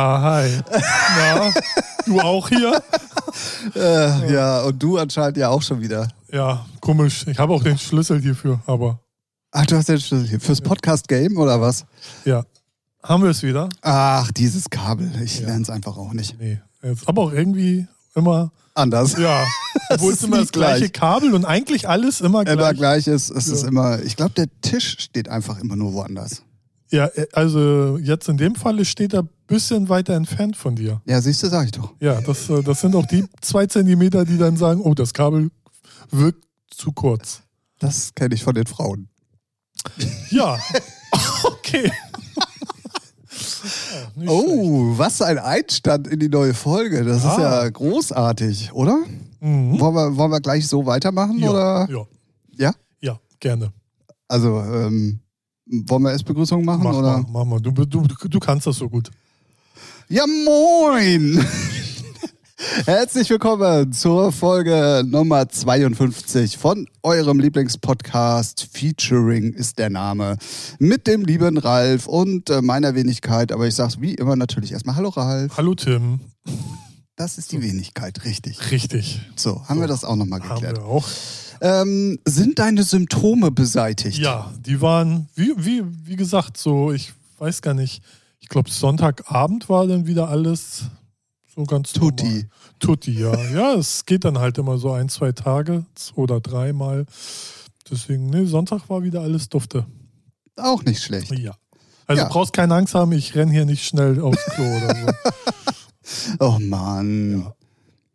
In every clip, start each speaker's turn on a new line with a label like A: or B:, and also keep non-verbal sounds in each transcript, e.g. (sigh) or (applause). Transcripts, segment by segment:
A: Ja, hi. Na, du auch hier? (laughs)
B: Äh, ja, und du anscheinend ja auch schon wieder.
A: Ja, komisch. Ich habe auch den Schlüssel hierfür, aber
B: Ach, du hast den Schlüssel hier. Fürs Podcast-Game oder was?
A: ja. Haben wir es wieder?
B: Ach, dieses Kabel. Ich
A: Ja.
B: lerne es einfach auch nicht.
A: Nee. Jetzt aber auch irgendwie immer,
B: Anders.
A: ja. (laughs) Obwohl es
B: ist
A: immer das gleiche
B: gleich.
A: Kabel und eigentlich alles immer gleich.
B: Immer gleich ist, es ist
A: Ja.
B: immer, ich glaube, der Tisch steht einfach immer nur woanders.
A: Ja, äh, also jetzt in dem Falle steht er bisschen weiter entfernt von dir.
B: Ja, siehst du, sag ich doch.
A: Ja, das, äh, das sind auch die zwei Zentimeter, die dann sagen, oh, das Kabel wirkt zu kurz.
B: Das kenne ich von den Frauen.
A: Ja, (laughs) okay. (laughs) Ja, nicht schlecht.
B: Oh, was ein Einstand in die neue Folge. Das ist
A: Ah.
B: ja großartig, oder?
A: Mhm.
B: Wollen, wir, wollen wir gleich so weitermachen?
A: Ja,
B: Oder?
A: ja,
B: Ja?
A: ja, gerne.
B: Also, ähm, wollen wir erst Begrüßung machen?
A: Mach
B: oder?
A: mal, mach mal. Du, du, du kannst das so gut.
B: Ja, moin! (laughs) Herzlich willkommen zur Folge Nummer 52 von eurem Lieblingspodcast. Featuring ist der Name. Mit dem lieben Ralf und äh, meiner Wenigkeit. Aber ich sag's wie immer natürlich erstmal Hallo Ralf.
A: Hallo Tim.
B: Das ist die Wenigkeit, richtig.
A: Richtig.
B: So, haben wir das auch nochmal
A: Haben
B: geklärt.
A: wir auch.
B: Ähm, sind deine Symptome beseitigt?
A: Ja, die waren, wie, wie, wie gesagt, so, ich weiß gar nicht. Ich glaube, Sonntagabend war dann wieder alles so ganz normal.
B: Tutti.
A: Tutti, ja. (laughs) Ja, es geht dann halt immer so ein, zwei Tage oder dreimal. Deswegen, nee, Sonntag war wieder alles dufte.
B: Auch nicht schlecht.
A: Ja. Also
B: Ja.
A: brauchst keine Angst haben, ich renn hier nicht schnell aufs Klo oder so. (laughs)
B: Oh Mann.
A: Ja.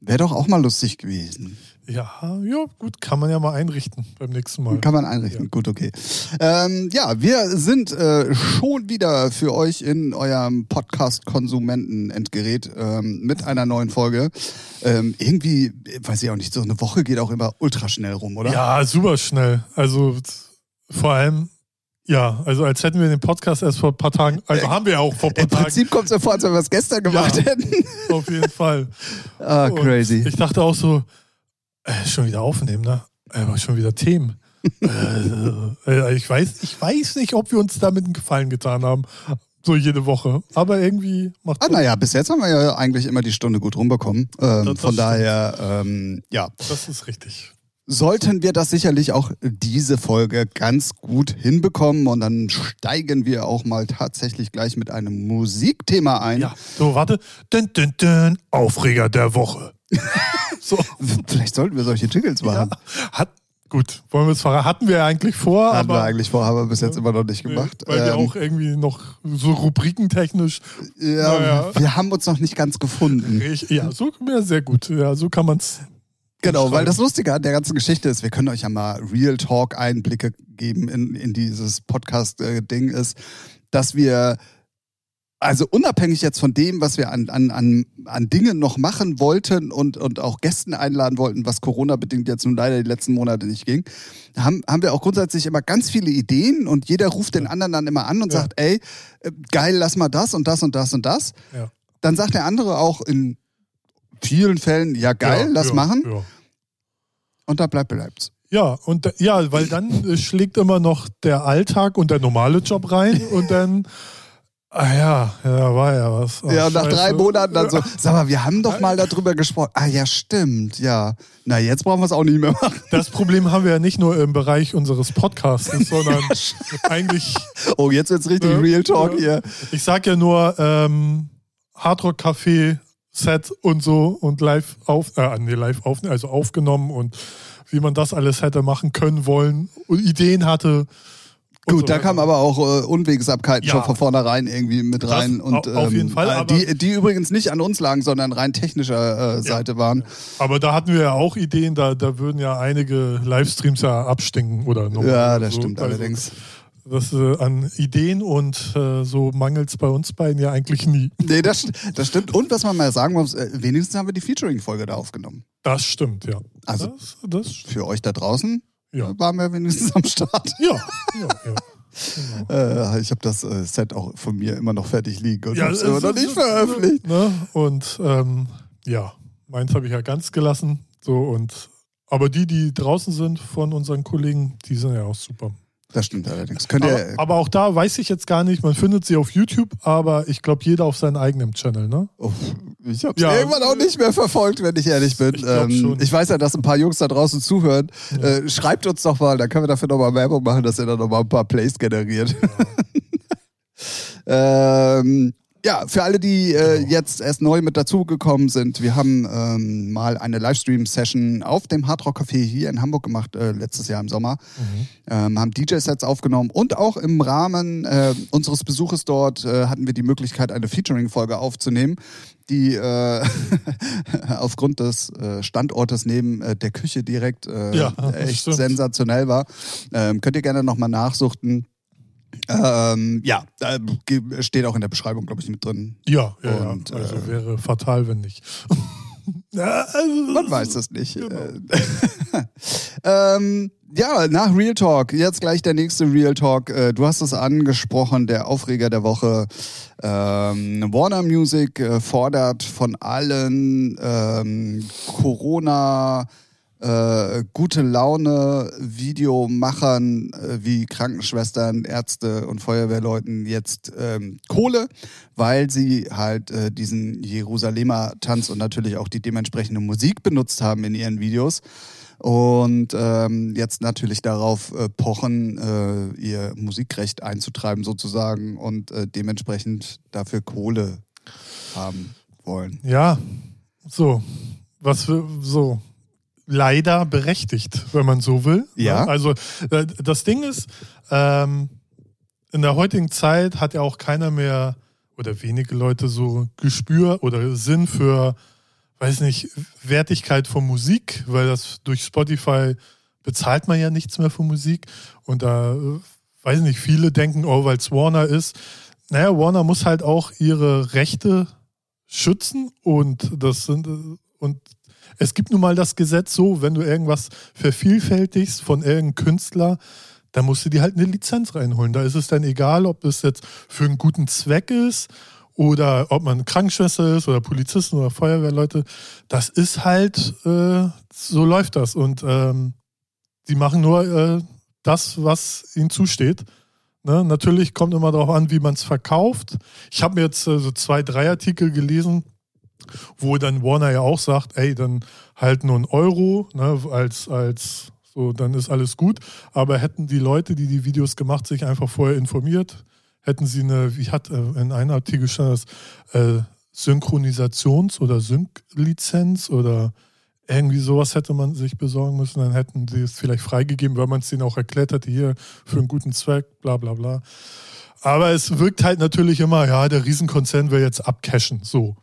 B: Wäre doch auch mal lustig gewesen.
A: Ja, ja, gut, kann man ja mal einrichten beim nächsten Mal.
B: Kann man einrichten.
A: Ja.
B: Gut, okay. Ähm, ja, wir sind äh, schon wieder für euch in eurem Podcast-Konsumenten-Endgerät ähm, mit einer neuen Folge. Ähm, irgendwie, weiß ich auch nicht, so eine Woche geht auch immer ultra schnell rum, oder?
A: Ja, super schnell. Also vor allem, ja, also als hätten wir den Podcast erst vor ein paar Tagen, also haben wir ja auch vor ein paar
B: Im Prinzip kommt es mir vor, als wenn wir es gestern gemacht
A: Ja.
B: hätten.
A: Tagen, auf jeden Fall. (laughs)
B: Ah,
A: Und
B: crazy.
A: Ich dachte auch so, äh, schon wieder aufnehmen, ne? Äh, schon wieder Themen. (laughs) äh, äh, ich, weiß, ich weiß nicht, ob wir uns damit einen Gefallen getan haben. So jede Woche. Aber irgendwie macht
B: Ah, naja, bis jetzt haben wir ja eigentlich immer die Stunde gut rumbekommen. Ähm,
A: Das- das
B: von daher, ähm, ja,
A: Das ist richtig.
B: sollten wir das sicherlich auch diese Folge ganz gut hinbekommen und dann steigen wir auch mal tatsächlich gleich mit einem Musikthema ein.
A: Ja, so, warte. Dün, dün, dün, Aufreger der Woche. (laughs) so.
B: Vielleicht sollten wir solche Jingles machen.
A: Ja, hat, gut, wollen wir es verraten? Hatten wir eigentlich vor,
B: Hatten wir
A: aber
B: eigentlich vor, haben wir bis jetzt immer noch nicht gemacht.
A: weil wir
B: Ähm,
A: auch irgendwie noch so rubrikentechnisch.
B: ja,
A: naja.
B: Wir haben uns noch nicht ganz gefunden.
A: Ich, ja, so ja, sehr gut. Ja, so kann man es.
B: Genau, weil das Lustige an der ganzen Geschichte ist, wir können euch ja mal Real Talk Einblicke geben in, in dieses Podcast-Ding ist, dass wir also unabhängig jetzt von dem, was wir an, an, an, an Dingen noch machen wollten und, und auch Gästen einladen wollten, was Corona-bedingt jetzt nun leider die letzten Monate nicht ging, haben, haben wir auch grundsätzlich immer ganz viele Ideen und jeder ruft den anderen dann immer an und
A: Ja.
B: sagt, ey, äh, geil, lass mal das und das und das und das.
A: Ja.
B: Dann sagt der andere auch in vielen Fällen, ja geil,
A: ja,
B: lass machen. Und dann bleibt bleibt's.
A: Ja, und da- ja, weil dann äh, schlägt immer noch der Alltag und der normale Job rein und dann, (laughs) ah ja, ja, war ja was. Ach,
B: ja, und nach
A: scheiße.
B: drei Monaten dann so, (laughs) sag mal, wir haben doch mal darüber gesprochen. Ah ja, stimmt, ja. Na, jetzt brauchen wir es auch nicht mehr machen.
A: Das Problem haben wir ja nicht nur im Bereich unseres Podcasts, (laughs) sondern eigentlich, (laughs)
B: Oh, jetzt wird's richtig
A: Ja,
B: Real Talk
A: ja.
B: hier.
A: ich sag ja nur ähm, Hardrock Café Set und so und live auf, äh, nee, live auf, also aufgenommen und wie man das alles hätte machen können wollen und Ideen hatte.
B: Gut,
A: so
B: da kamen aber auch äh, Unwegsabkeiten
A: Ja.
B: schon von vornherein irgendwie mit
A: Das
B: rein. Und,
A: au- auf jeden Fall,
B: äh, die, die übrigens nicht an uns lagen, sondern rein technischer äh, Seite waren.
A: Aber da hatten wir ja auch Ideen, da, da würden ja einige Livestreams ja abstinken oder noch.
B: Ja, das
A: so.
B: stimmt
A: Also,
B: allerdings.
A: Das äh, an Ideen und äh, so mangelt es bei uns beiden ja eigentlich nie.
B: Nee, das, das stimmt. Und was man mal sagen muss, äh, wenigstens haben wir die Featuring-Folge da aufgenommen.
A: Das stimmt, ja.
B: Also-
A: das, das
B: Für euch da draußen
A: ja.
B: waren wir wenigstens am Start.
A: Ja, ja, (laughs) ja. Genau.
B: Äh, ich habe das äh, Set auch von mir immer noch fertig liegen und
A: Ja,
B: habe es immer noch nicht veröffentlicht.
A: Ne? Und ähm, ja, meins habe ich ja ganz gelassen. So und aber die, die draußen sind von unseren Kollegen, die sind ja auch super.
B: Das stimmt allerdings. Könnt
A: ihr, aber, aber, auch da weiß ich jetzt gar nicht, man findet sie auf YouTube, aber ich glaube jeder auf seinem eigenen Channel, ne?
B: Oh, ich habe ja. irgendwann auch nicht mehr verfolgt, wenn ich ehrlich bin. Ich, ähm, ich weiß ja, dass ein paar Jungs da draußen zuhören. Ja. Äh, schreibt uns doch mal, dann können wir dafür nochmal Werbung machen, dass ihr dann nochmal ein paar Plays generiert. Ja. (laughs) ähm, ja, für alle, die äh, genau. jetzt erst neu mit dazugekommen sind, wir haben ähm, mal eine Livestream-Session auf dem Hardrock Café hier in Hamburg gemacht, äh, letztes Jahr im Sommer. Mhm. Ähm, haben DJ-Sets aufgenommen und auch im Rahmen äh, unseres Besuches dort äh, hatten wir die Möglichkeit, eine Featuring-Folge aufzunehmen, die äh, (laughs) aufgrund des äh, Standortes neben äh, der Küche direkt äh, ja, echt stimmt. sensationell war. Ähm, könnt ihr gerne nochmal nachsuchten. Ähm, ja, steht auch in der Beschreibung, glaube ich, mit drin.
A: Ja, ja, Und, ja. also äh, wäre fatal, wenn nicht. (laughs)
B: Man weiß es nicht. Genau. (laughs) ähm, ja, nach Real Talk, jetzt gleich der nächste Real Talk. Äh, du hast es angesprochen, der Aufreger der Woche. Ähm, Warner Music äh, fordert von allen ähm, Corona- äh, gute Laune Videomachern äh, wie Krankenschwestern, Ärzte und Feuerwehrleuten jetzt ähm, Kohle, weil sie halt äh, diesen Jerusalemer Tanz und natürlich auch die dementsprechende Musik benutzt haben in ihren Videos und ähm, jetzt natürlich darauf äh, pochen, äh, ihr Musikrecht einzutreiben sozusagen und äh, dementsprechend dafür Kohle haben wollen.
A: Ja, so. Was für, so leider berechtigt, wenn man so will.
B: Ja.
A: Also äh, das Ding ist, ähm, in der heutigen Zeit hat ja auch keiner mehr oder wenige Leute so Gespür oder Sinn für, weiß nicht, Wertigkeit von Musik, weil das durch Spotify bezahlt man ja nichts mehr für Musik. Und da, äh, weiß nicht, viele denken, oh, weil es Warner ist. Naja, Warner muss halt auch ihre Rechte schützen und das sind äh, und es gibt nun mal das Gesetz so, wenn du irgendwas vervielfältigst von irgendeinem Künstler, dann musst du dir halt eine Lizenz reinholen. Da ist es dann egal, ob es jetzt für einen guten Zweck ist oder ob man Krankenschwester ist oder Polizisten oder Feuerwehrleute. Das ist halt, äh, so läuft das. Und ähm, die machen nur äh, das, was ihnen zusteht. Ne? Natürlich kommt immer darauf an, wie man es verkauft. Ich habe mir jetzt äh, so zwei, drei Artikel gelesen wo dann Warner ja auch sagt, ey, dann halt nur ein Euro, ne, als, als so, dann ist alles gut. Aber hätten die Leute, die die Videos gemacht, sich einfach vorher informiert, hätten sie eine, wie hat äh, in einem Artikel stand das, äh, Synchronisations- oder Sync-Lizenz oder irgendwie sowas hätte man sich besorgen müssen, dann hätten sie es vielleicht freigegeben, weil man es denen auch erklärt hätte, hier für einen guten Zweck, bla bla bla. Aber es wirkt halt natürlich immer, ja, der Riesenkonzern will jetzt abcashen, so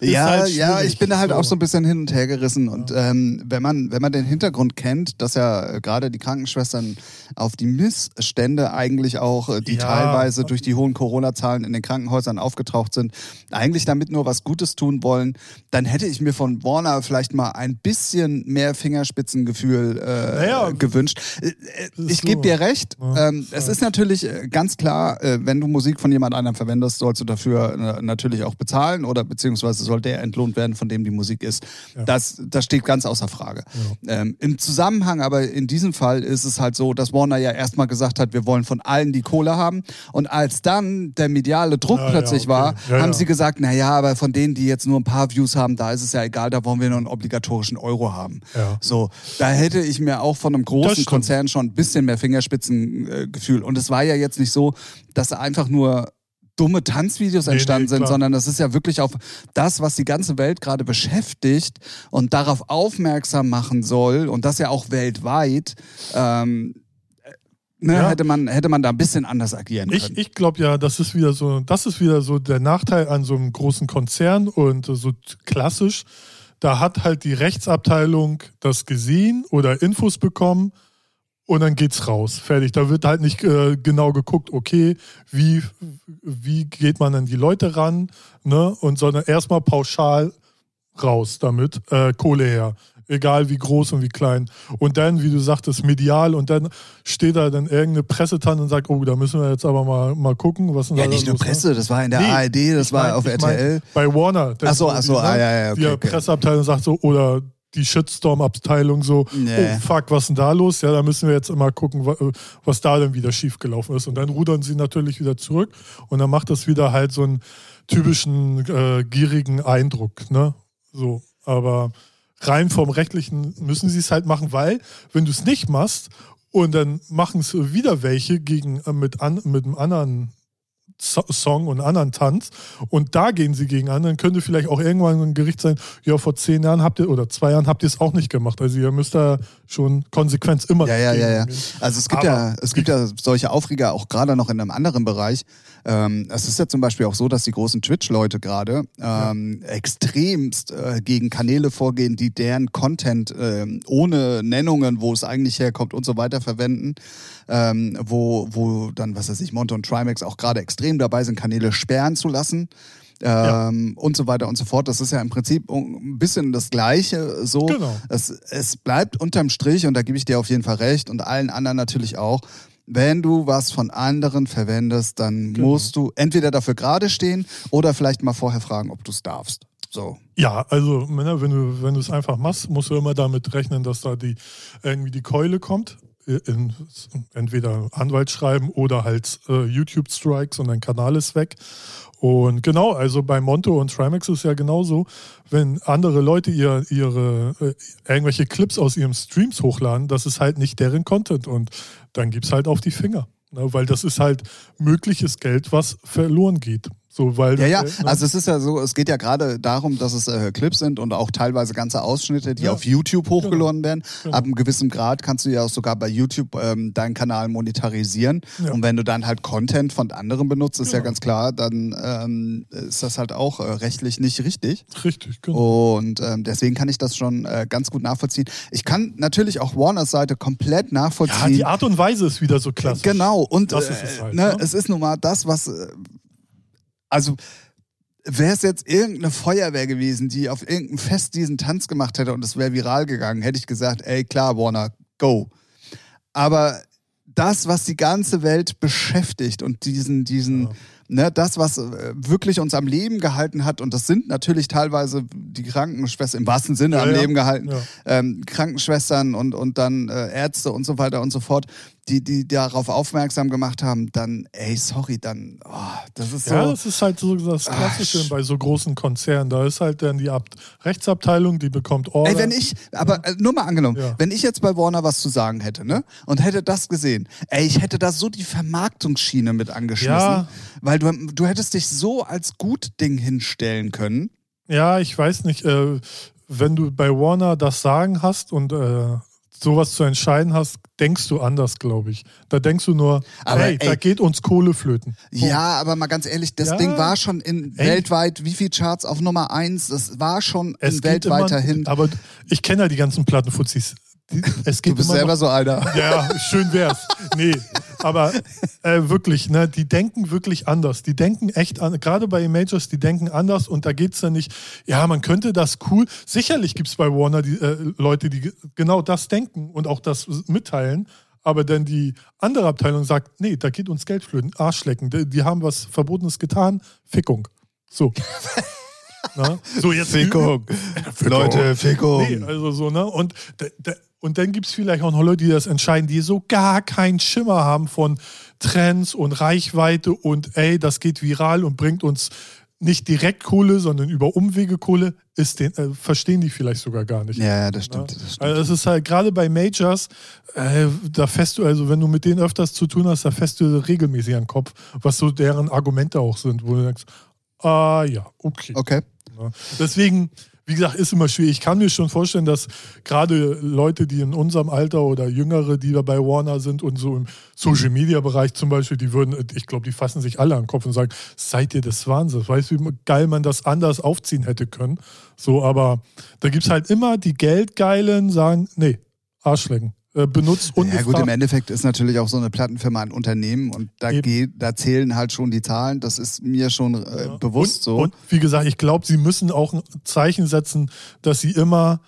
B: ja, halt ja, ich bin da halt so. auch so ein bisschen hin und her gerissen. Und ähm, wenn man, wenn man den Hintergrund kennt, dass ja äh, gerade die Krankenschwestern auf die Missstände eigentlich auch, äh, die ja. teilweise durch die hohen Corona-Zahlen in den Krankenhäusern aufgetaucht sind, eigentlich damit nur was Gutes tun wollen, dann hätte ich mir von Warner vielleicht mal ein bisschen mehr Fingerspitzengefühl äh, naja, gewünscht. Äh, ich so. gebe dir recht. Ja, ähm, es ist natürlich ganz klar, wenn du Musik von jemand anderem verwendest, sollst du dafür natürlich auch bezahlen oder beziehungsweise beziehungsweise soll der entlohnt werden, von dem die Musik ist. Ja. Das, das steht ganz außer Frage. Ja. Ähm, Im Zusammenhang aber in diesem Fall ist es halt so, dass Warner ja erstmal gesagt hat, wir wollen von allen die Kohle haben. Und als dann der mediale Druck ja, plötzlich okay. war, haben sie gesagt, naja, aber von denen, die jetzt nur ein paar Views haben, da ist es ja egal, da wollen wir nur einen obligatorischen Euro haben. So, da hätte ich mir auch von einem großen Konzern schon ein bisschen mehr Fingerspitzengefühl. Und es war ja jetzt nicht so, dass einfach nur dumme Tanzvideos entstanden nee, nee, sind, sondern das ist ja wirklich auf das, was die ganze Welt gerade beschäftigt und darauf aufmerksam machen soll und das ja auch weltweit. Ähm, Ne, ja. hätte, man, hätte man da ein bisschen anders agieren können.
A: Ich, ich glaube ja, das ist wieder so, das ist wieder so der Nachteil an so einem großen Konzern und so klassisch. Da hat halt die Rechtsabteilung das gesehen oder Infos bekommen und dann geht's raus. Fertig. Da wird halt nicht äh, genau geguckt, okay, wie, wie geht man an die Leute ran, ne? Und sondern erstmal pauschal raus damit, äh, Kohle her. Egal wie groß und wie klein. Und dann, wie du sagtest, medial und dann steht da dann irgendeine Pressetanne und sagt, oh, da müssen wir jetzt aber mal, mal gucken, was
B: denn Ja, nicht nur Presse, ne? das war in der nee, ARD, das war mein, auf RTL.
A: Mein, bei Warner.
B: Achso, achso, ah, ja, ja,
A: okay, Die okay. Presseabteilung sagt so, oder die Shitstorm-Abteilung so,
B: Nee.
A: oh fuck, was ist denn da los? Ja, da müssen wir jetzt immer gucken, wa- was da denn wieder schiefgelaufen ist. Und dann rudern sie natürlich wieder zurück und dann macht das wieder halt so einen typischen äh, gierigen Eindruck. Ne? So, aber rein vom Rechtlichen müssen sie es halt machen, weil, wenn du es nicht machst und dann machen es wieder welche gegen, äh, mit, an, mit einem anderen Song und anderen Tanz und da gehen sie gegen an, dann könnte vielleicht auch irgendwann ein Gericht sein, ja, vor zehn Jahren habt ihr oder zwei Jahren habt ihr es auch nicht gemacht. Also ihr müsst da schon Konsequenz immer
B: Ja, ja, ja, ja. Also es gibt
A: Aber-
B: ja, es gibt ja solche Aufreger auch gerade noch in einem anderen Bereich. Ähm, es ist ja zum Beispiel auch so, dass die großen Twitch-Leute gerade ähm, extremst äh, gegen Kanäle vorgehen, die deren Content ähm, ohne Nennungen, wo es eigentlich herkommt und so weiter verwenden. Ähm, wo, wo dann, was weiß ich, Monte und Trimax auch gerade extrem dabei sind, Kanäle sperren zu lassen. Ähm, und so weiter und so fort. Das ist ja im Prinzip ein bisschen das Gleiche. So,
A: Genau.
B: es, es bleibt unterm Strich, und da gebe ich dir auf jeden Fall recht und allen anderen natürlich auch, wenn du was von anderen verwendest, dann
A: Genau.
B: musst du entweder dafür gerade stehen oder vielleicht mal vorher fragen, ob du es darfst. So.
A: Ja, also ne, wenn du wenn du es einfach machst, musst du immer damit rechnen, dass da die irgendwie die Keule kommt. In, entweder Anwalt schreiben oder halt äh, YouTube Strikes und dein Kanal ist weg. Und genau, also bei Monto und Trimax ist ja genauso, wenn andere Leute ihr, ihre äh, irgendwelche Clips aus ihren Streams hochladen, das ist halt nicht deren Content und dann gibt's halt auf die Finger. Ne, weil das ist halt mögliches Geld, was verloren geht. So, weil,
B: Ja, ja,
A: äh, ne?
B: also es ist ja so, es geht ja gerade darum, dass es äh, Clips sind und auch teilweise ganze Ausschnitte, die
A: Ja.
B: auf YouTube hochgeladen werden.
A: Genau.
B: Ab einem gewissen Grad kannst du ja auch sogar bei YouTube ähm, deinen Kanal monetarisieren.
A: Ja.
B: Und wenn du dann halt Content von anderen benutzt, ist ja
A: Genau.
B: ganz klar, dann ähm, ist das halt auch äh, rechtlich nicht richtig.
A: Richtig, genau.
B: Und ähm, deswegen kann ich das schon äh, ganz gut nachvollziehen. Ich kann natürlich auch Warners Seite komplett
A: Ja,
B: nachvollziehen.
A: die Art und Weise ist wieder so klasse.
B: Genau, und
A: Das
B: äh,
A: ist es halt,
B: ne,
A: ne?
B: es ist nun mal das, was. Also, wäre es jetzt irgendeine Feuerwehr gewesen, die auf irgendeinem Fest diesen Tanz gemacht hätte und es wäre viral gegangen, hätte ich gesagt, ey, klar, Warner, go. Aber das, was die ganze Welt beschäftigt und diesen, diesen,
A: Ja.
B: ne, das, was äh, wirklich uns am Leben gehalten hat, und das sind natürlich teilweise die Krankenschwestern, im wahrsten Sinne
A: Ja,
B: am
A: ja.
B: Leben gehalten, ähm, Krankenschwestern und, und dann äh, Ärzte und so weiter und so fort, die, die darauf aufmerksam gemacht haben, dann, ey, sorry, dann, oh, das ist so.
A: Ja, das ist halt so das Klassische
B: Ach,
A: bei so großen Konzernen. Da ist halt dann die Ab Rechtsabteilung, die bekommt Order.
B: Ey, wenn ich, aber äh, nur mal angenommen,
A: Ja.
B: wenn ich jetzt bei Warner was zu sagen hätte, ne, und hätte das gesehen, ey, ich hätte da so die Vermarktungsschiene mit angeschmissen,
A: Ja.
B: weil du, du hättest dich so als gut Ding hinstellen können.
A: ja, ich weiß nicht, äh, wenn du bei Warner das Sagen hast und äh, sowas zu entscheiden hast, denkst du anders, glaube ich. Da denkst du nur,
B: Aber,
A: hey, da
B: ey.
A: geht uns Kohle flöten.
B: Ja, aber mal ganz ehrlich, das
A: Ja.
B: Ding war schon in
A: Ey.
B: weltweit, wie viel Charts auf Nummer eins, das war schon
A: Es
B: in
A: geht
B: weltweiter
A: immer,
B: hin.
A: Aber ich kenne ja die ganzen Plattenfuzis. Es geht
B: Du bist
A: immer
B: selber
A: noch,
B: so einer. (laughs)
A: Ja, schön wär's. Nee, aber äh, wirklich, ne, die denken wirklich anders. Die denken echt an, gerade bei Majors, die denken anders und da geht's dann nicht, ja, man könnte das cool. Sicherlich gibt's bei Warner die, äh, Leute, die ge- genau das denken und auch das mitteilen. Aber dann die andere Abteilung sagt, nee, da geht uns Geld flöten, Arschlecken. Die, die haben was Verbotenes getan, Fickung. So. (laughs) Na? So jetzt
B: Fickung. Leute, Fickung.
A: Nee, also so, ne? Und, da, da, und dann gibt es vielleicht auch noch Leute, die das entscheiden, die so gar keinen Schimmer haben von Trends und Reichweite und ey, das geht viral und bringt uns nicht direkt Kohle, sondern über Umwege Kohle, ist den, äh, verstehen die vielleicht sogar gar nicht.
B: Ja, ja, das stimmt.
A: Ja.
B: Das stimmt.
A: Also es ist halt gerade bei Majors, äh, da fässt du, also wenn du mit denen öfters zu tun hast, da fässt du regelmäßig an den Kopf, was so deren Argumente auch sind, wo du denkst, ah ja, okay.
B: Okay.
A: Ja. Deswegen, wie gesagt, ist immer schwierig. Ich kann mir schon vorstellen, dass gerade Leute, die in unserem Alter oder Jüngere, die da bei Warner sind und so im Social Media Bereich zum Beispiel, die würden, ich glaube, die fassen sich alle an den Kopf und sagen, seid ihr des Wahnsinns? Weißt du, wie geil man das anders aufziehen hätte können? So, aber da gibt es halt immer die Geldgeilen, sagen, nee, Arschlecken. Äh, benutzt
B: Ja gut, im. Endeffekt ist natürlich auch so eine Plattenfirma ein Unternehmen und da, geht, da zählen halt schon die Zahlen. Das ist mir schon äh,
A: Ja.
B: bewusst
A: und,
B: so.
A: Und wie gesagt, ich glaube, sie müssen auch ein Zeichen setzen, dass sie immer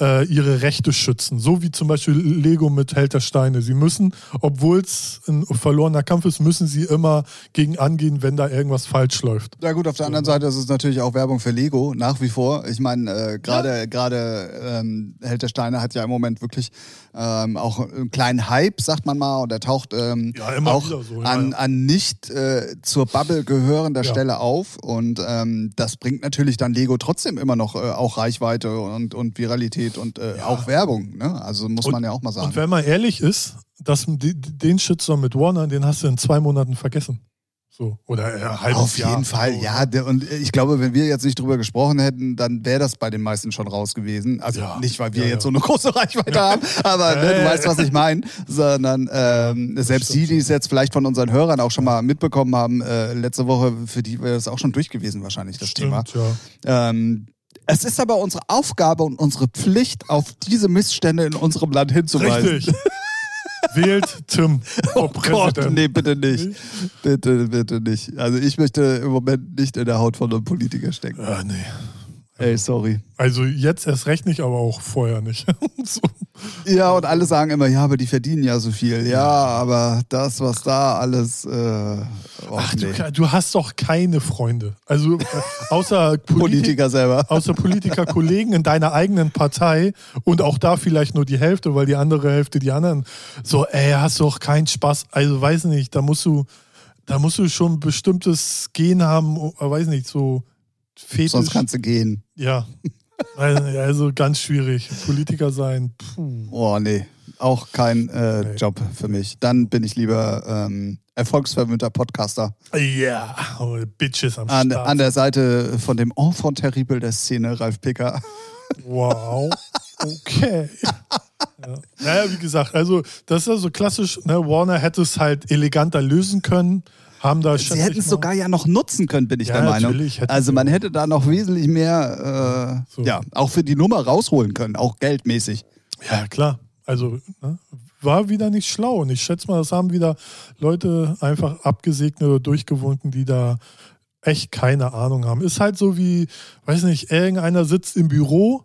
A: äh, ihre Rechte schützen. So wie zum Beispiel Lego mit Held der Steine. Sie müssen, obwohl es ein verlorener Kampf ist, müssen sie immer gegen angehen, wenn da irgendwas falsch läuft.
B: Ja gut, auf der anderen Seite ist es natürlich auch Werbung für Lego, nach wie vor. Ich meine, äh, gerade ja. ähm, Held der Steine hat ja im Moment wirklich ähm, auch einen kleinen Hype, sagt man mal, und er taucht ähm, ja, auch so, ja, an, an nicht äh, zur Bubble gehörender Stelle auf. Und ähm, das bringt natürlich dann Lego trotzdem immer noch äh, auch Reichweite und, und Viralität und äh, auch Werbung. Ne? Also muss und, man ja auch mal sagen.
A: Und wenn man ehrlich ist, das, den Shitstorm mit Warner, den hast du in zwei Monaten vergessen. So, oder ja, halbes
B: Auf jeden
A: Jahr.
B: Fall, so, ja. Der, und ich glaube, wenn wir jetzt nicht drüber gesprochen hätten, dann wäre das bei den meisten schon raus gewesen. Also ja, nicht, weil wir ja, jetzt so eine große Reichweite (laughs) haben, aber ne, du weißt, was ich meine. Sondern ähm, selbst die, die es jetzt vielleicht von unseren Hörern auch schon mal mitbekommen haben, äh, letzte Woche, für die wäre es auch schon durch gewesen, wahrscheinlich, das Stimmt, Thema. Ja. Ähm, es ist aber unsere Aufgabe und unsere Pflicht, auf diese Missstände in unserem Land hinzuweisen. Richtig. (laughs)
A: Wählt Tim. (laughs)
B: Oh Gott, nee, bitte nicht. Bitte, bitte nicht. Also ich möchte im Moment nicht in der Haut von einem Politiker stecken.
A: Ah, nee.
B: Ey, sorry.
A: Also jetzt erst recht nicht, aber auch vorher nicht. (laughs)
B: so. Ja, und alle sagen immer, ja, aber die verdienen ja so viel. Ja, aber das, was da alles. Äh,
A: oh, Ach, nee. du, du, hast doch keine Freunde. Also äh, außer (laughs) Politi
B: Politiker selber.
A: Außer Politiker, Kollegen in deiner eigenen Partei und auch da vielleicht nur die Hälfte, weil die andere Hälfte die anderen. So, ey, hast doch keinen Spaß. Also weiß nicht, da musst du, da musst du schon ein bestimmtes Gen haben, weiß nicht, so
B: Fetisch. Sonst kannst du gehen.
A: Ja. Also ganz schwierig. Politiker sein. Puh.
B: Oh, nee. Auch kein äh, nee. Job für mich. Dann bin ich lieber ähm, erfolgsverwöhnter Podcaster.
A: Ja, yeah. oh, Bitches am
B: an,
A: Start.
B: An der Seite von dem Enfant terrible der Szene, Ralf Picker.
A: Wow. Okay. ja. Naja, wie gesagt, also das ist ja so klassisch, ne? Warner hätte es halt eleganter lösen können haben da
B: Sie hätten es sogar ja noch nutzen können, bin ich ja, der Meinung. Also man hätte da noch wesentlich mehr, äh, so. ja, auch für die Nummer rausholen können, auch geldmäßig.
A: Ja, klar. Also ne, war wieder nicht schlau. Und ich schätze mal, das haben wieder Leute einfach abgesegnet oder durchgewunken, die da echt keine Ahnung haben. Ist halt so wie, weiß nicht, irgendeiner sitzt im Büro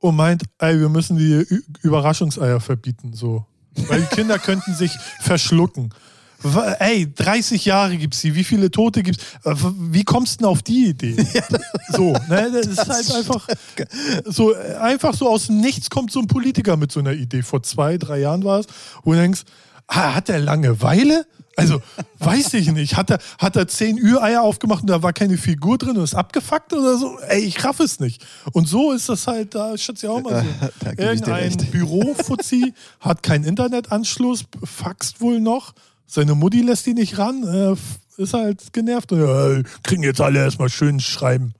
A: und meint, ey, wir müssen die Überraschungseier verbieten, so. Weil die Kinder könnten sich verschlucken. Ey, 30 Jahre gibt's die. Wie viele Tote gibt's? Äh, wie kommst du denn auf die Idee? (laughs) so, ne? (laughs) Das ist halt einfach so, einfach so aus dem Nichts kommt so ein Politiker mit so einer Idee. Vor zwei, drei Jahren war es, wo du denkst, ah, hat der Langeweile? Also, (laughs) weiß ich nicht. Hat er, hat er zehn Ü-Eier aufgemacht und da war keine Figur drin und ist abgefuckt oder so? Ey, ich raff es nicht. Und so ist das halt, da schätze ich auch mal so. Da, da Irgendein Bürofuzzi hat keinen Internetanschluss, faxt wohl noch seine Mutti lässt ihn nicht ran, äh, ist halt genervt und äh, kriegen jetzt alle erstmal schön schreiben.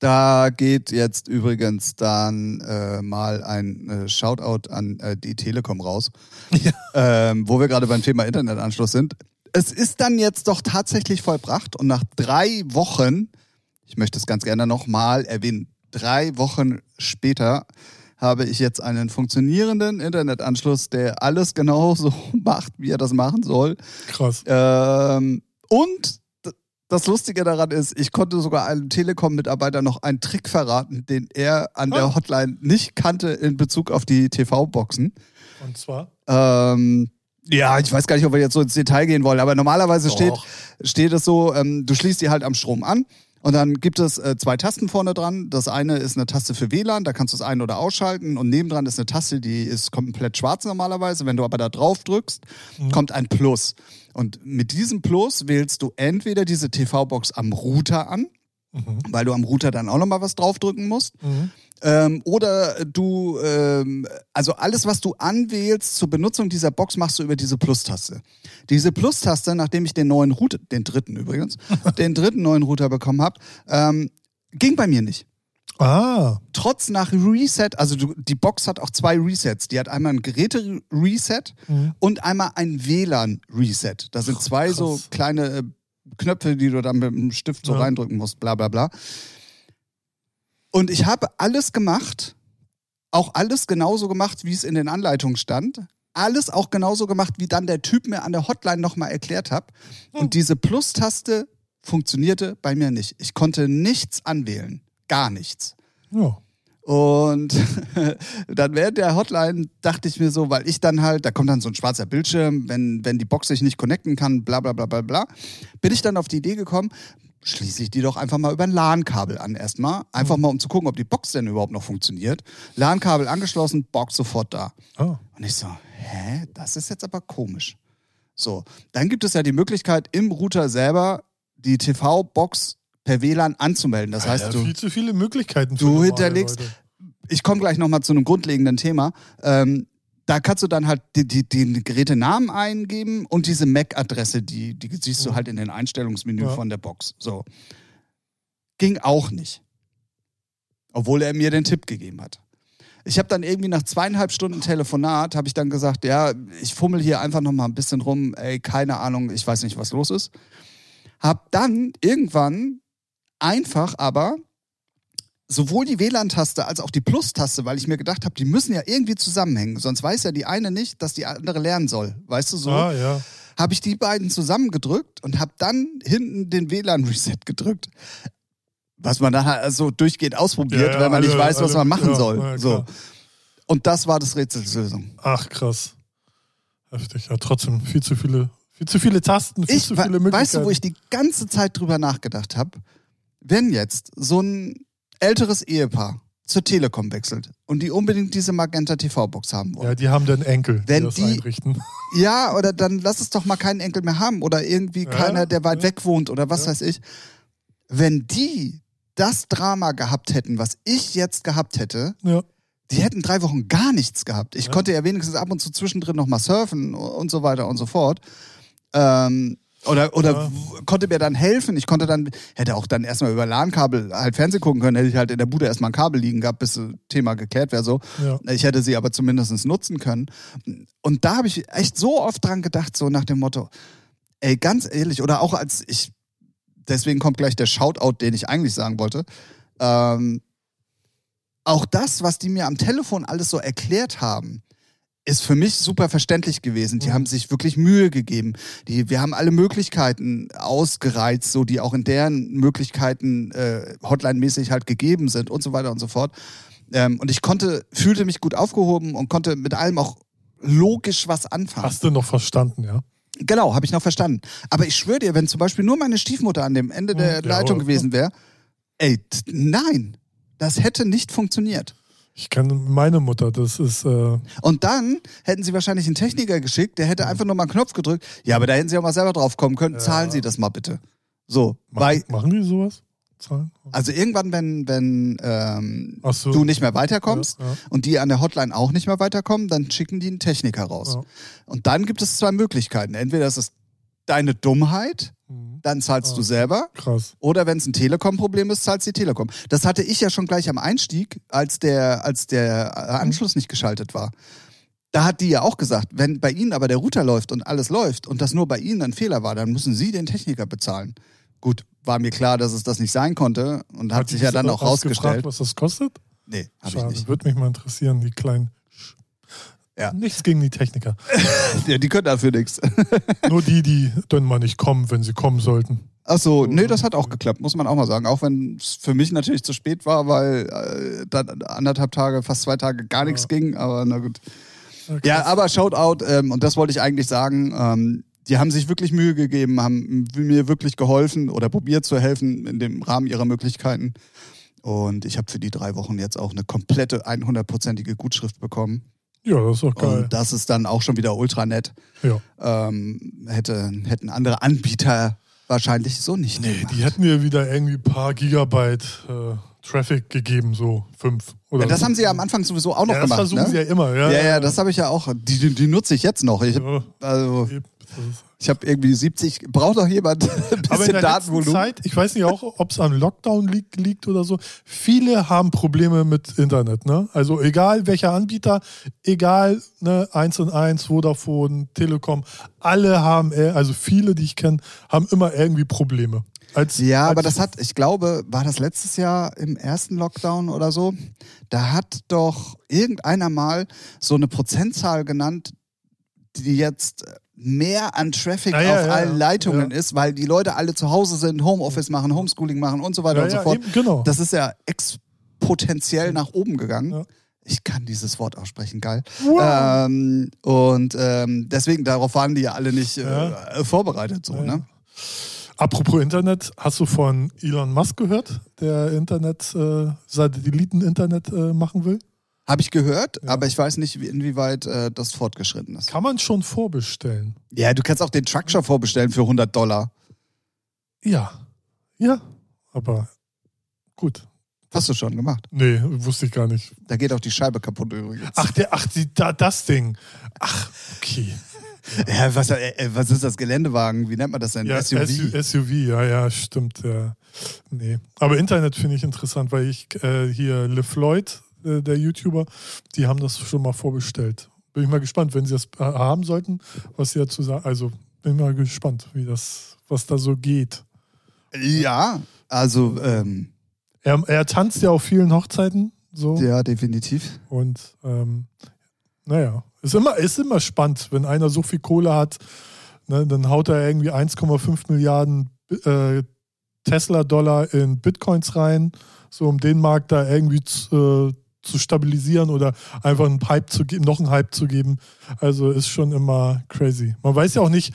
B: Da geht jetzt übrigens dann äh, mal ein äh, Shoutout an äh, die Telekom raus, (laughs) ja. ähm, wo wir gerade beim Thema Internetanschluss sind. Es ist dann jetzt doch tatsächlich vollbracht und nach drei Wochen, ich möchte es ganz gerne nochmal erwähnen, drei Wochen später habe ich jetzt einen funktionierenden Internetanschluss, der alles (laughs) genauso macht, wie er das machen soll.
A: Krass.
B: Ähm, und das Lustige daran ist, ich konnte sogar einem Telekom-Mitarbeiter noch einen Trick verraten, den er an der ah. Hotline nicht kannte in Bezug auf die TV-Boxen.
A: Und zwar?
B: Ähm, ja, ich weiß gar nicht, ob wir jetzt so ins Detail gehen wollen, aber normalerweise steht, steht es so, ähm, du schließt die halt am Strom an und dann gibt es äh, zwei Tasten vorne dran. Das eine ist eine Taste für WLAN, da kannst du es ein- oder ausschalten. Und nebendran ist eine Taste, die ist komplett schwarz normalerweise. Wenn du aber da drauf drückst, mhm. kommt ein Plus. Und mit diesem Plus wählst du entweder diese TV-Box am Router an, mhm. weil du am Router dann auch nochmal was draufdrücken musst. Mhm. Ähm, oder du, ähm, also alles, was du anwählst zur Benutzung dieser Box, machst du über diese Plus-Taste. Diese Plus-Taste, nachdem ich den neuen Router, den dritten übrigens, (laughs) den dritten neuen Router bekommen habe, ähm, ging bei mir nicht.
A: Ah.
B: Trotz nach Reset, also du, die Box hat auch zwei Resets. Die hat einmal ein Geräte-Reset mhm. und einmal ein WLAN-Reset. Da sind zwei Krass. so kleine äh, Knöpfe, die du dann mit dem Stift so ja. reindrücken musst, bla bla bla. Und ich habe alles gemacht, auch alles genauso gemacht, wie es in den Anleitungen stand. Alles auch genauso gemacht, wie dann der Typ mir an der Hotline nochmal erklärt hat. Und hm. diese Plus-Taste funktionierte bei mir nicht. Ich konnte nichts anwählen. Gar nichts.
A: Ja.
B: Und (laughs) dann während der Hotline dachte ich mir so, weil ich dann halt, da kommt dann so ein schwarzer Bildschirm, wenn, wenn die Box sich nicht connecten kann, bla bla bla bla bla, bin ich dann auf die Idee gekommen, schließe ich die doch einfach mal über ein LAN-Kabel an erstmal. Einfach mal, um zu gucken, ob die Box denn überhaupt noch funktioniert. LAN-Kabel angeschlossen, Box sofort da.
A: Oh.
B: Und ich so, hä, das ist jetzt aber komisch. So, dann gibt es ja die Möglichkeit, im Router selber die TV-Box per WLAN anzumelden. Das heißt, du,
A: viel zu viele Möglichkeiten.
B: du hinterlegst-
A: Leute.
B: ich komme gleich nochmal zu einem grundlegenden Thema. Ähm, da kannst du dann halt die, die, den Gerätenamen eingeben und diese MAC-Adresse, die, die siehst du halt in den Einstellungsmenü
A: Ja.
B: von der Box. So. Ging auch nicht. Obwohl er mir den Tipp gegeben hat. Ich habe dann irgendwie nach zweieinhalb Stunden Telefonat, habe ich dann gesagt, ja, ich fummel hier einfach noch mal ein bisschen rum, ey, keine Ahnung, ich weiß nicht, was los ist. Hab dann irgendwann einfach aber sowohl die WLAN-Taste als auch die Plus-Taste, weil ich mir gedacht habe, die müssen ja irgendwie zusammenhängen. Sonst weiß ja die eine nicht, dass die andere lernen soll. Weißt du so?
A: Ah, ja.
B: Habe ich die beiden zusammengedrückt und habe dann hinten den WLAN-Reset gedrückt. Was man dann halt also durchgehend ausprobiert,
A: Ja, ja,
B: wenn man nicht
A: alle-
B: weiß, was
A: alle-
B: man machen soll. so. Und das war das Rätselslösung.
A: Ach, krass. Heftig. Ja, trotzdem viel zu viele, viel zu viele Tasten, viel
B: Ich,
A: zu viele Möglichkeiten.
B: weißt du, wo ich die ganze Zeit drüber nachgedacht habe? Wenn jetzt so ein älteres Ehepaar zur Telekom wechselt und die unbedingt diese Magenta TV-Box haben wollen.
A: Ja, die haben dann Enkel,
B: Wenn
A: die das
B: die-
A: einrichten. (laughs)
B: Ja, oder dann lass es doch mal keinen Enkel mehr haben oder irgendwie
A: Ja,
B: keiner, der weit
A: ja.
B: weg wohnt oder was
A: Ja.
B: weiß ich. Wenn die das Drama gehabt hätten, was ich jetzt gehabt hätte, die hätten drei Wochen gar nichts gehabt. Ich konnte ja wenigstens ab und zu zwischendrin noch mal surfen und so weiter und so fort. Ähm, oder oder
A: Ja.
B: konnte mir dann helfen. Ich konnte dann, hätte auch dann erstmal über LAN-Kabel halt Fernsehen gucken können, hätte ich halt in der Bude erstmal ein Kabel liegen gehabt, bis das Thema geklärt wäre so.
A: Ja.
B: Ich hätte sie aber zumindest nutzen können. Und da habe ich echt so oft dran gedacht, so nach dem Motto, ey, ganz ehrlich, oder auch als ich, deswegen kommt gleich der Shoutout, den ich eigentlich sagen wollte. Ähm, auch das, was die mir am Telefon alles so erklärt haben, ist für mich super verständlich gewesen. Die
A: Mhm.
B: haben sich wirklich Mühe gegeben. Die, wir haben alle Möglichkeiten ausgereizt, so die auch in deren Möglichkeiten äh, Hotline-mäßig halt gegeben sind und so weiter und so fort. Ähm, und ich konnte, fühlte mich gut aufgehoben und konnte mit allem auch logisch was anfangen.
A: Hast du noch verstanden, ja?
B: Genau, habe ich noch verstanden. Aber ich schwöre dir, wenn zum Beispiel nur meine Stiefmutter an dem Ende der
A: Ja,
B: Leitung gewesen wäre, ey, nein, das hätte nicht funktioniert.
A: Ich kenne meine Mutter, das ist, äh,
B: Und dann hätten sie wahrscheinlich einen Techniker geschickt, der hätte einfach nur mal einen Knopf gedrückt. Ja, aber da hätten sie auch mal selber drauf kommen können.
A: Ja.
B: Zahlen Sie das mal bitte. So,
A: machen,
B: weil,
A: machen die sowas? Zahlen?
B: also irgendwann, wenn, wenn ähm,
A: so.
B: du nicht mehr weiterkommst
A: Ja, ja.
B: und die an der Hotline auch nicht mehr weiterkommen, dann schicken die einen Techniker raus. Und dann gibt es zwei Möglichkeiten. Entweder das ist deine Dummheit. Dann zahlst
A: Ah.
B: du selber.
A: Krass.
B: Oder wenn es ein Telekom-Problem ist, zahlt die Telekom. Das hatte ich ja schon gleich am Einstieg, als der, als der äh, Anschluss nicht geschaltet war. Da hat die ja auch gesagt, wenn bei Ihnen aber der Router läuft und alles läuft und das nur bei Ihnen ein Fehler war, dann müssen Sie den Techniker bezahlen. Gut, war mir klar, dass es das nicht sein konnte und hat,
A: die
B: sich ja dann auch rausgestellt.
A: was das kostet?
B: Nee, habe ich nicht.
A: würde mich mal interessieren, die kleinen.
B: Ja.
A: Nichts gegen die Techniker. (laughs)
B: Ja, die können dafür nichts. (laughs)
A: Nur die, die dann mal nicht kommen, wenn sie kommen sollten.
B: Achso, nee, das hat auch geklappt, muss man auch mal sagen. Auch wenn es für mich natürlich zu spät war, weil äh, dann anderthalb Tage, fast zwei Tage gar nichts
A: Ja.
B: ging, aber na gut.
A: Ja,
B: Ja, aber Shoutout, ähm, und das wollte ich eigentlich sagen, ähm, die haben sich wirklich Mühe gegeben, haben mir wirklich geholfen oder probiert zu helfen in dem Rahmen ihrer Möglichkeiten. Und ich habe für die drei Wochen jetzt auch eine komplette 100%ige Gutschrift bekommen.
A: Ja, das ist doch geil.
B: Und das ist dann auch schon wieder ultra nett.
A: ja.
B: Ähm, hätte, hätten andere Anbieter wahrscheinlich so nicht
A: Nee,
B: gemacht.
A: die hätten mir wieder irgendwie ein paar Gigabyte äh, Traffic gegeben, so fünf. Oder
B: Ja, das
A: so.
B: haben sie ja am Anfang sowieso auch noch
A: ja, das
B: gemacht.
A: versuchen
B: ne?
A: sie ja immer. Ja,
B: ja, ja, das habe ich ja auch. Die, die, nutze ich jetzt noch. Ich,
A: Ja,
B: also.
A: Das ist-
B: ich habe irgendwie 70. Braucht doch jemand (laughs) ein
A: Aber in
B: bisschen
A: der
B: Datenvolumen?
A: Zeit, ich weiß nicht auch, ob es am Lockdown liegt, liegt oder so, viele haben Probleme mit Internet. Ne? Also egal welcher Anbieter, egal ne, 1 und 1, Vodafone, Telekom, alle haben, äh, also viele, die ich kenne, haben immer irgendwie Probleme. Als,
B: Ja,
A: als,
B: aber das hat, ich glaube, war das letztes Jahr im ersten Lockdown oder so? Da hat doch irgendeiner mal so eine Prozentzahl genannt, die jetzt mehr an Traffic
A: Ja, ja,
B: auf
A: ja,
B: allen. Leitungen ist, weil die Leute alle zu Hause sind, Homeoffice machen, Homeschooling machen und so weiter und so fort.
A: eben, genau.
B: Das ist ja ex exponentiell nach oben gegangen. Ich kann dieses Wort aussprechen, geil.
A: Wow.
B: Ähm, und ähm, deswegen, darauf waren die ja alle nicht äh, vorbereitet. So, ne?
A: Apropos Internet, hast du von Elon Musk gehört, der Internet, äh, Satelliten-Internet äh, machen will?
B: Habe ich gehört,
A: Ja.
B: aber ich weiß nicht, wie- inwieweit äh, das fortgeschritten ist.
A: Kann man schon vorbestellen.
B: Ja, du kannst auch den Truck schon vorbestellen für 100 Dollar.
A: Ja. Ja. Aber gut.
B: Hast du schon gemacht.
A: Nee, wusste ich gar nicht.
B: Da geht auch die Scheibe kaputt übrigens.
A: Ach, der, ach, die, da, das Ding. Ach, okay. (laughs)
B: Ja, was, äh, äh, was ist das Geländewagen? Wie nennt man das denn?
A: Ja,
B: SUV.
A: SUV. SUV, ja, ja, stimmt. Ja. Nee. Aber Internet finde ich interessant, weil ich äh, hier LeFloid, äh, der YouTuber, die haben das schon mal vorbestellt. Bin ich mal gespannt, wenn sie das äh, haben sollten, was sie dazu sagen. Also bin mal gespannt, wie das, was da so geht.
B: Ja, also ähm,
A: Er, er tanzt ja auf vielen Hochzeiten so
B: ja, definitiv.
A: und ähm, naja, ist immer, ist immer spannend, wenn einer so viel Kohle hat, ne, dann haut er irgendwie 1,5 Milliarden äh, Tesla-Dollar in Bitcoins rein, so um den Markt da irgendwie zu, äh, zu stabilisieren oder einfach einen Hype zu geben, noch einen Hype zu geben. Also ist schon immer crazy. Man weiß ja auch nicht,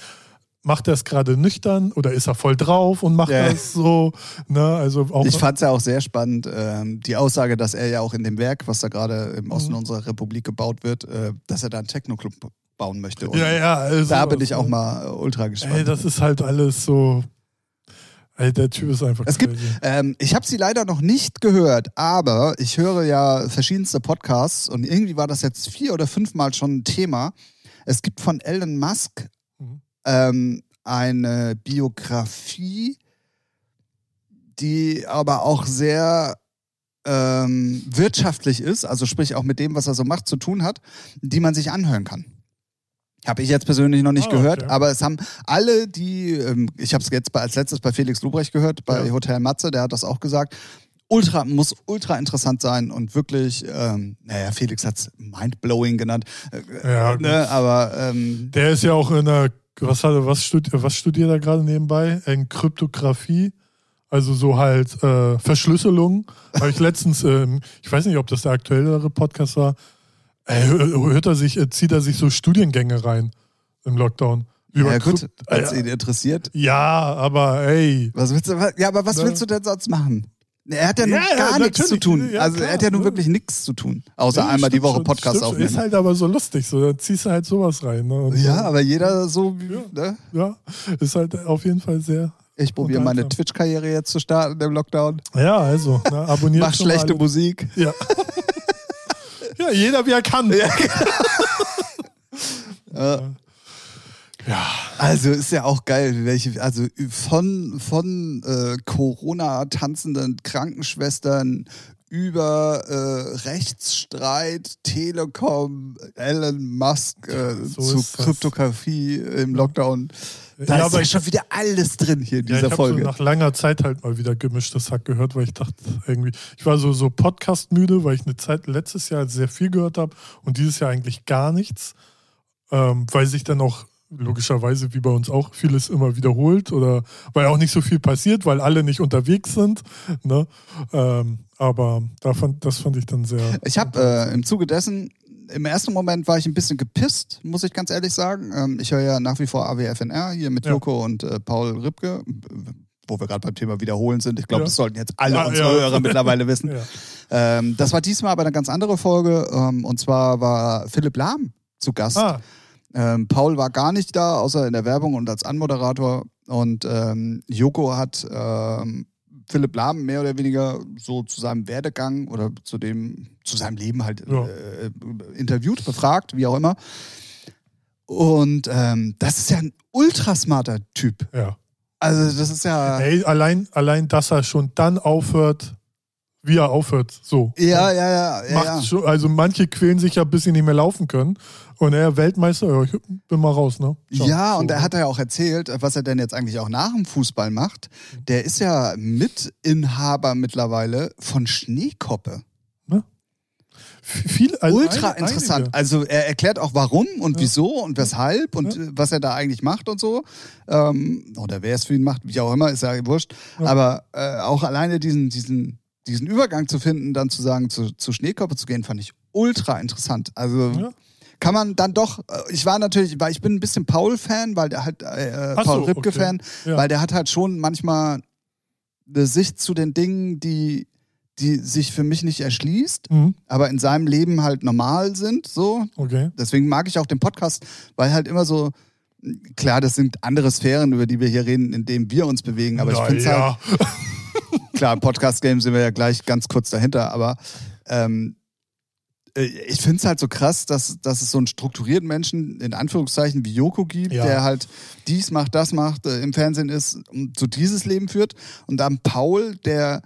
A: macht er es gerade nüchtern oder ist er voll drauf und macht
B: Ja.
A: das so? Ne? Also auch
B: Ich fand es ja auch sehr spannend, ähm, die Aussage, dass er ja auch in dem Werk, was da gerade im Osten
A: Mhm.
B: unserer Republik gebaut wird, äh, dass er da einen Techno-Club bauen möchte. Und
A: ja, ja, also,
B: da bin ich auch mal ultra gespannt.
A: Ey, das ist halt alles so. Ey, der Typ ist einfach
B: Es gibt,
A: crazy.
B: ähm, ich habe sie leider noch nicht gehört, aber ich höre ja verschiedenste Podcasts und irgendwie war das jetzt vier oder fünfmal schon ein Thema. Es gibt von Elon Musk
A: Mhm.
B: ähm, eine Biografie, die aber auch sehr ähm, wirtschaftlich ist, also sprich auch mit dem, was er so macht, zu tun hat, die man sich anhören kann. Habe ich jetzt persönlich noch nicht
A: Ah,
B: gehört,
A: okay.
B: aber es haben alle, die, ähm, ich habe es jetzt bei, als letztes bei Felix Lubrecht gehört, bei
A: Ja.
B: Hotel Matze, der hat das auch gesagt. Ultra, muss ultra interessant sein und wirklich, ähm, naja, Felix hat es mindblowing genannt, äh,
A: Ja,
B: ne, aber ähm,
A: Der ist ja auch in der, was hat was, studi was studiert er gerade nebenbei? In Kryptographie. Also so halt äh, Verschlüsselung. Habe ich letztens, ähm, ich weiß nicht, ob das der aktuellere Podcast war, äh, hört er sich, äh, zieht er sich so Studiengänge rein im Lockdown. Über
B: ja gut, wenn es ihn interessiert.
A: ja, aber ey.
B: Was willst du, ja, aber was
A: Ne?
B: willst du denn sonst machen? Er hat ja nun
A: Ja, ja,
B: gar nichts zu tun.
A: Ja,
B: also
A: klar,
B: er hat ja nun
A: ne?
B: wirklich nichts zu tun, außer einmal die Woche Podcast
A: stimmt
B: aufnehmen.
A: Ist halt aber so lustig, so da ziehst du halt sowas rein. Ne?
B: Ja,
A: so.
B: aber jeder so, ne?
A: Ja, ist halt auf jeden Fall sehr.
B: Ich probiere meine. Twitch-Karriere jetzt zu starten im Lockdown.
A: Ja, also, ne, abonniert
B: Mach schlechte. Musik.
A: Ja. (laughs) ja, jeder wie er kann. Ja. (laughs)
B: Äh,
A: ja.
B: Also ist ja auch geil, welche, also von, von äh, Corona-tanzenden Krankenschwestern über äh, Rechtsstreit, Telekom, Elon Musk äh,
A: So
B: zu. Kryptographie im Lockdown. Da
A: Ja,
B: ist
A: aber
B: ja
A: ich-
B: schon wieder alles drin hier in
A: Ja, ich
B: dieser
A: habe so
B: Folge.
A: nach langer Zeit halt mal wieder gemischtes Hack gehört, weil ich dachte irgendwie, ich war so so Podcast müde, weil ich eine Zeit letztes Jahr sehr viel gehört habe und dieses Jahr eigentlich gar nichts, ähm, weil sich dann auch logischerweise wie bei uns auch vieles immer wiederholt oder weil auch nicht so viel passiert, weil alle nicht unterwegs sind. Ne? Ähm, aber da fand, das fand ich dann sehr.
B: Ich habe äh, im Zuge dessen, im ersten Moment war ich ein bisschen gepisst, muss ich ganz ehrlich sagen. Ähm, ich höre ja nach wie vor AWFNR hier mit
A: Ja.
B: Joko und äh, Paul Ripke, wo wir gerade beim Thema Wiederholen sind. Ich glaube,
A: Ja.
B: das sollten jetzt alle
A: Ah,
B: unsere
A: ja.
B: Hörer mittlerweile wissen. (laughs) Ähm, das war diesmal aber eine ganz andere Folge. Ähm, und zwar war Philipp Lahm zu Gast.
A: Ah,
B: Ähm, Paul war gar nicht da, außer in der Werbung und als Anmoderator. Und ähm, Joko hat ähm, Philipp Lahm mehr oder weniger so zu seinem Werdegang oder zu dem, zu seinem Leben halt
A: Ja.
B: äh, interviewt, befragt, wie auch immer. Und ähm, das ist ja ein ultrasmarter Typ.
A: ja.
B: Also das ist ja.
A: Ey, allein, allein, dass er schon dann aufhört, wie er aufhört, so.
B: Ja, ja, ja. ja, ja.
A: Schon, also manche quälen sich ja, bis sie nicht mehr laufen können. Und er Weltmeister, ja, ich bin mal raus, ne? Ciao.
B: Ja,
A: So,
B: und er
A: ne?
B: hat ja auch erzählt, was er denn jetzt eigentlich auch nach dem Fußball macht. Der ist ja Mitinhaber mittlerweile von Schneekoppe.
A: viel, also
B: Ultra
A: ein-
B: interessant.
A: einige.
B: Also er erklärt auch warum und
A: Ja.
B: wieso und weshalb und
A: Ja.
B: was er da eigentlich macht und so. Ähm, oder wer es für ihn macht, wie auch immer, ist ja wurscht. Aber äh, auch alleine diesen, diesen diesen Übergang zu finden, dann zu sagen, zu, zu Schneekörper zu gehen, fand ich ultra interessant. Also
A: Ja.
B: kann man dann doch, äh, ich war natürlich, weil ich bin ein bisschen Paul-Fan, weil der halt, äh,
A: Ach so,
B: Paul Ripke-Fan,
A: okay. Ja.
B: weil der hat halt schon manchmal eine Sicht zu den Dingen, die, die sich für mich nicht erschließt,
A: Mhm.
B: aber in seinem Leben halt normal sind, so.
A: Okay.
B: Deswegen mag ich auch den Podcast, weil halt immer so, klar, das sind andere Sphären, über die wir hier reden, in denen wir uns bewegen, aber ich
A: Na
B: finde es halt,
A: ja.
B: Klar, im Podcast-Game sind wir ja gleich ganz kurz dahinter, aber ähm, äh, ich finde es halt so krass, dass, dass es so einen strukturierten Menschen, in Anführungszeichen, wie Joko gibt,
A: Ja.
B: der halt dies macht, das macht, äh, im Fernsehen ist und so dieses Leben führt. Und dann Paul, der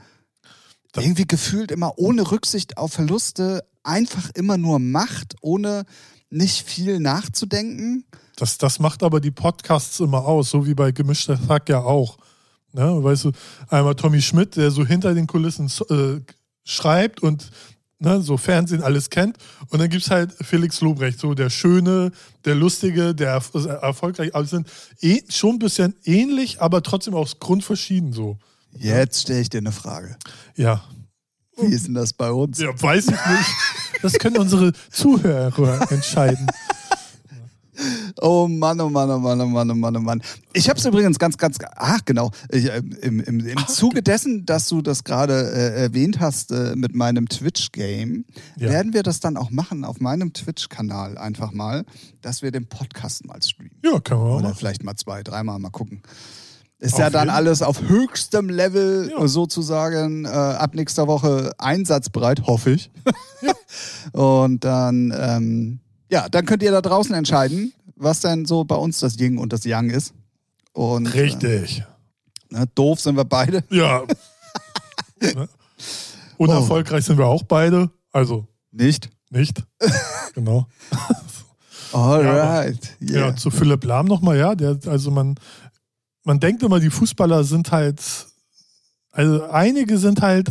A: Das-
B: irgendwie gefühlt immer ohne Rücksicht auf Verluste einfach immer nur macht, ohne nicht viel nachzudenken.
A: Das, das macht aber die Podcasts immer aus, so wie bei Gemischter Tag ja auch. Ne? Weißt du, einmal Tommy Schmidt, der so hinter den Kulissen äh, schreibt und ne, so Fernsehen alles kennt. Und dann gibt es halt Felix Lobrecht, so der Schöne, der Lustige, der erf- äh, erfolgreich. Also sind eh, schon ein bisschen ähnlich, aber trotzdem aus Grund verschieden so.
B: Jetzt stelle ich dir eine Frage.
A: Ja.
B: Wie ist denn das bei uns?
A: ja, weiß ich nicht. (laughs) Das können unsere Zuhörer entscheiden.
B: Oh Mann, oh Mann, oh Mann, oh Mann, oh Mann, oh Mann. Ich habe es übrigens ganz, ganz, ach genau, ich, äh, im, im, im Zuge dessen, dass du das gerade äh, erwähnt hast äh, mit meinem Twitch-Game,
A: Ja.
B: werden wir das dann auch machen auf meinem Twitch-Kanal einfach mal, dass wir den Podcast mal streamen.
A: Ja, kann man auch
B: Oder
A: machen.
B: vielleicht mal zwei, dreimal mal gucken. Ist
A: Auf
B: ja dann
A: jeden-
B: alles auf höchstem Level
A: Ja.
B: sozusagen äh, ab nächster Woche einsatzbereit, hoffe ich. (laughs) Und dann, ähm, ja, dann könnt ihr da draußen entscheiden, was denn so bei uns das Yin und das Yang ist. Und
A: Richtig.
B: Äh, ne, doof sind wir beide.
A: Ja. (laughs) Ne? Unerfolgreich sind wir auch beide. Also
B: Nicht?
A: nicht. genau. (laughs)
B: Alright.
A: Ja,
B: Yeah.
A: zu Philipp Lahm nochmal, ja. Der, also man, man denkt immer, die Fußballer sind halt, also einige sind halt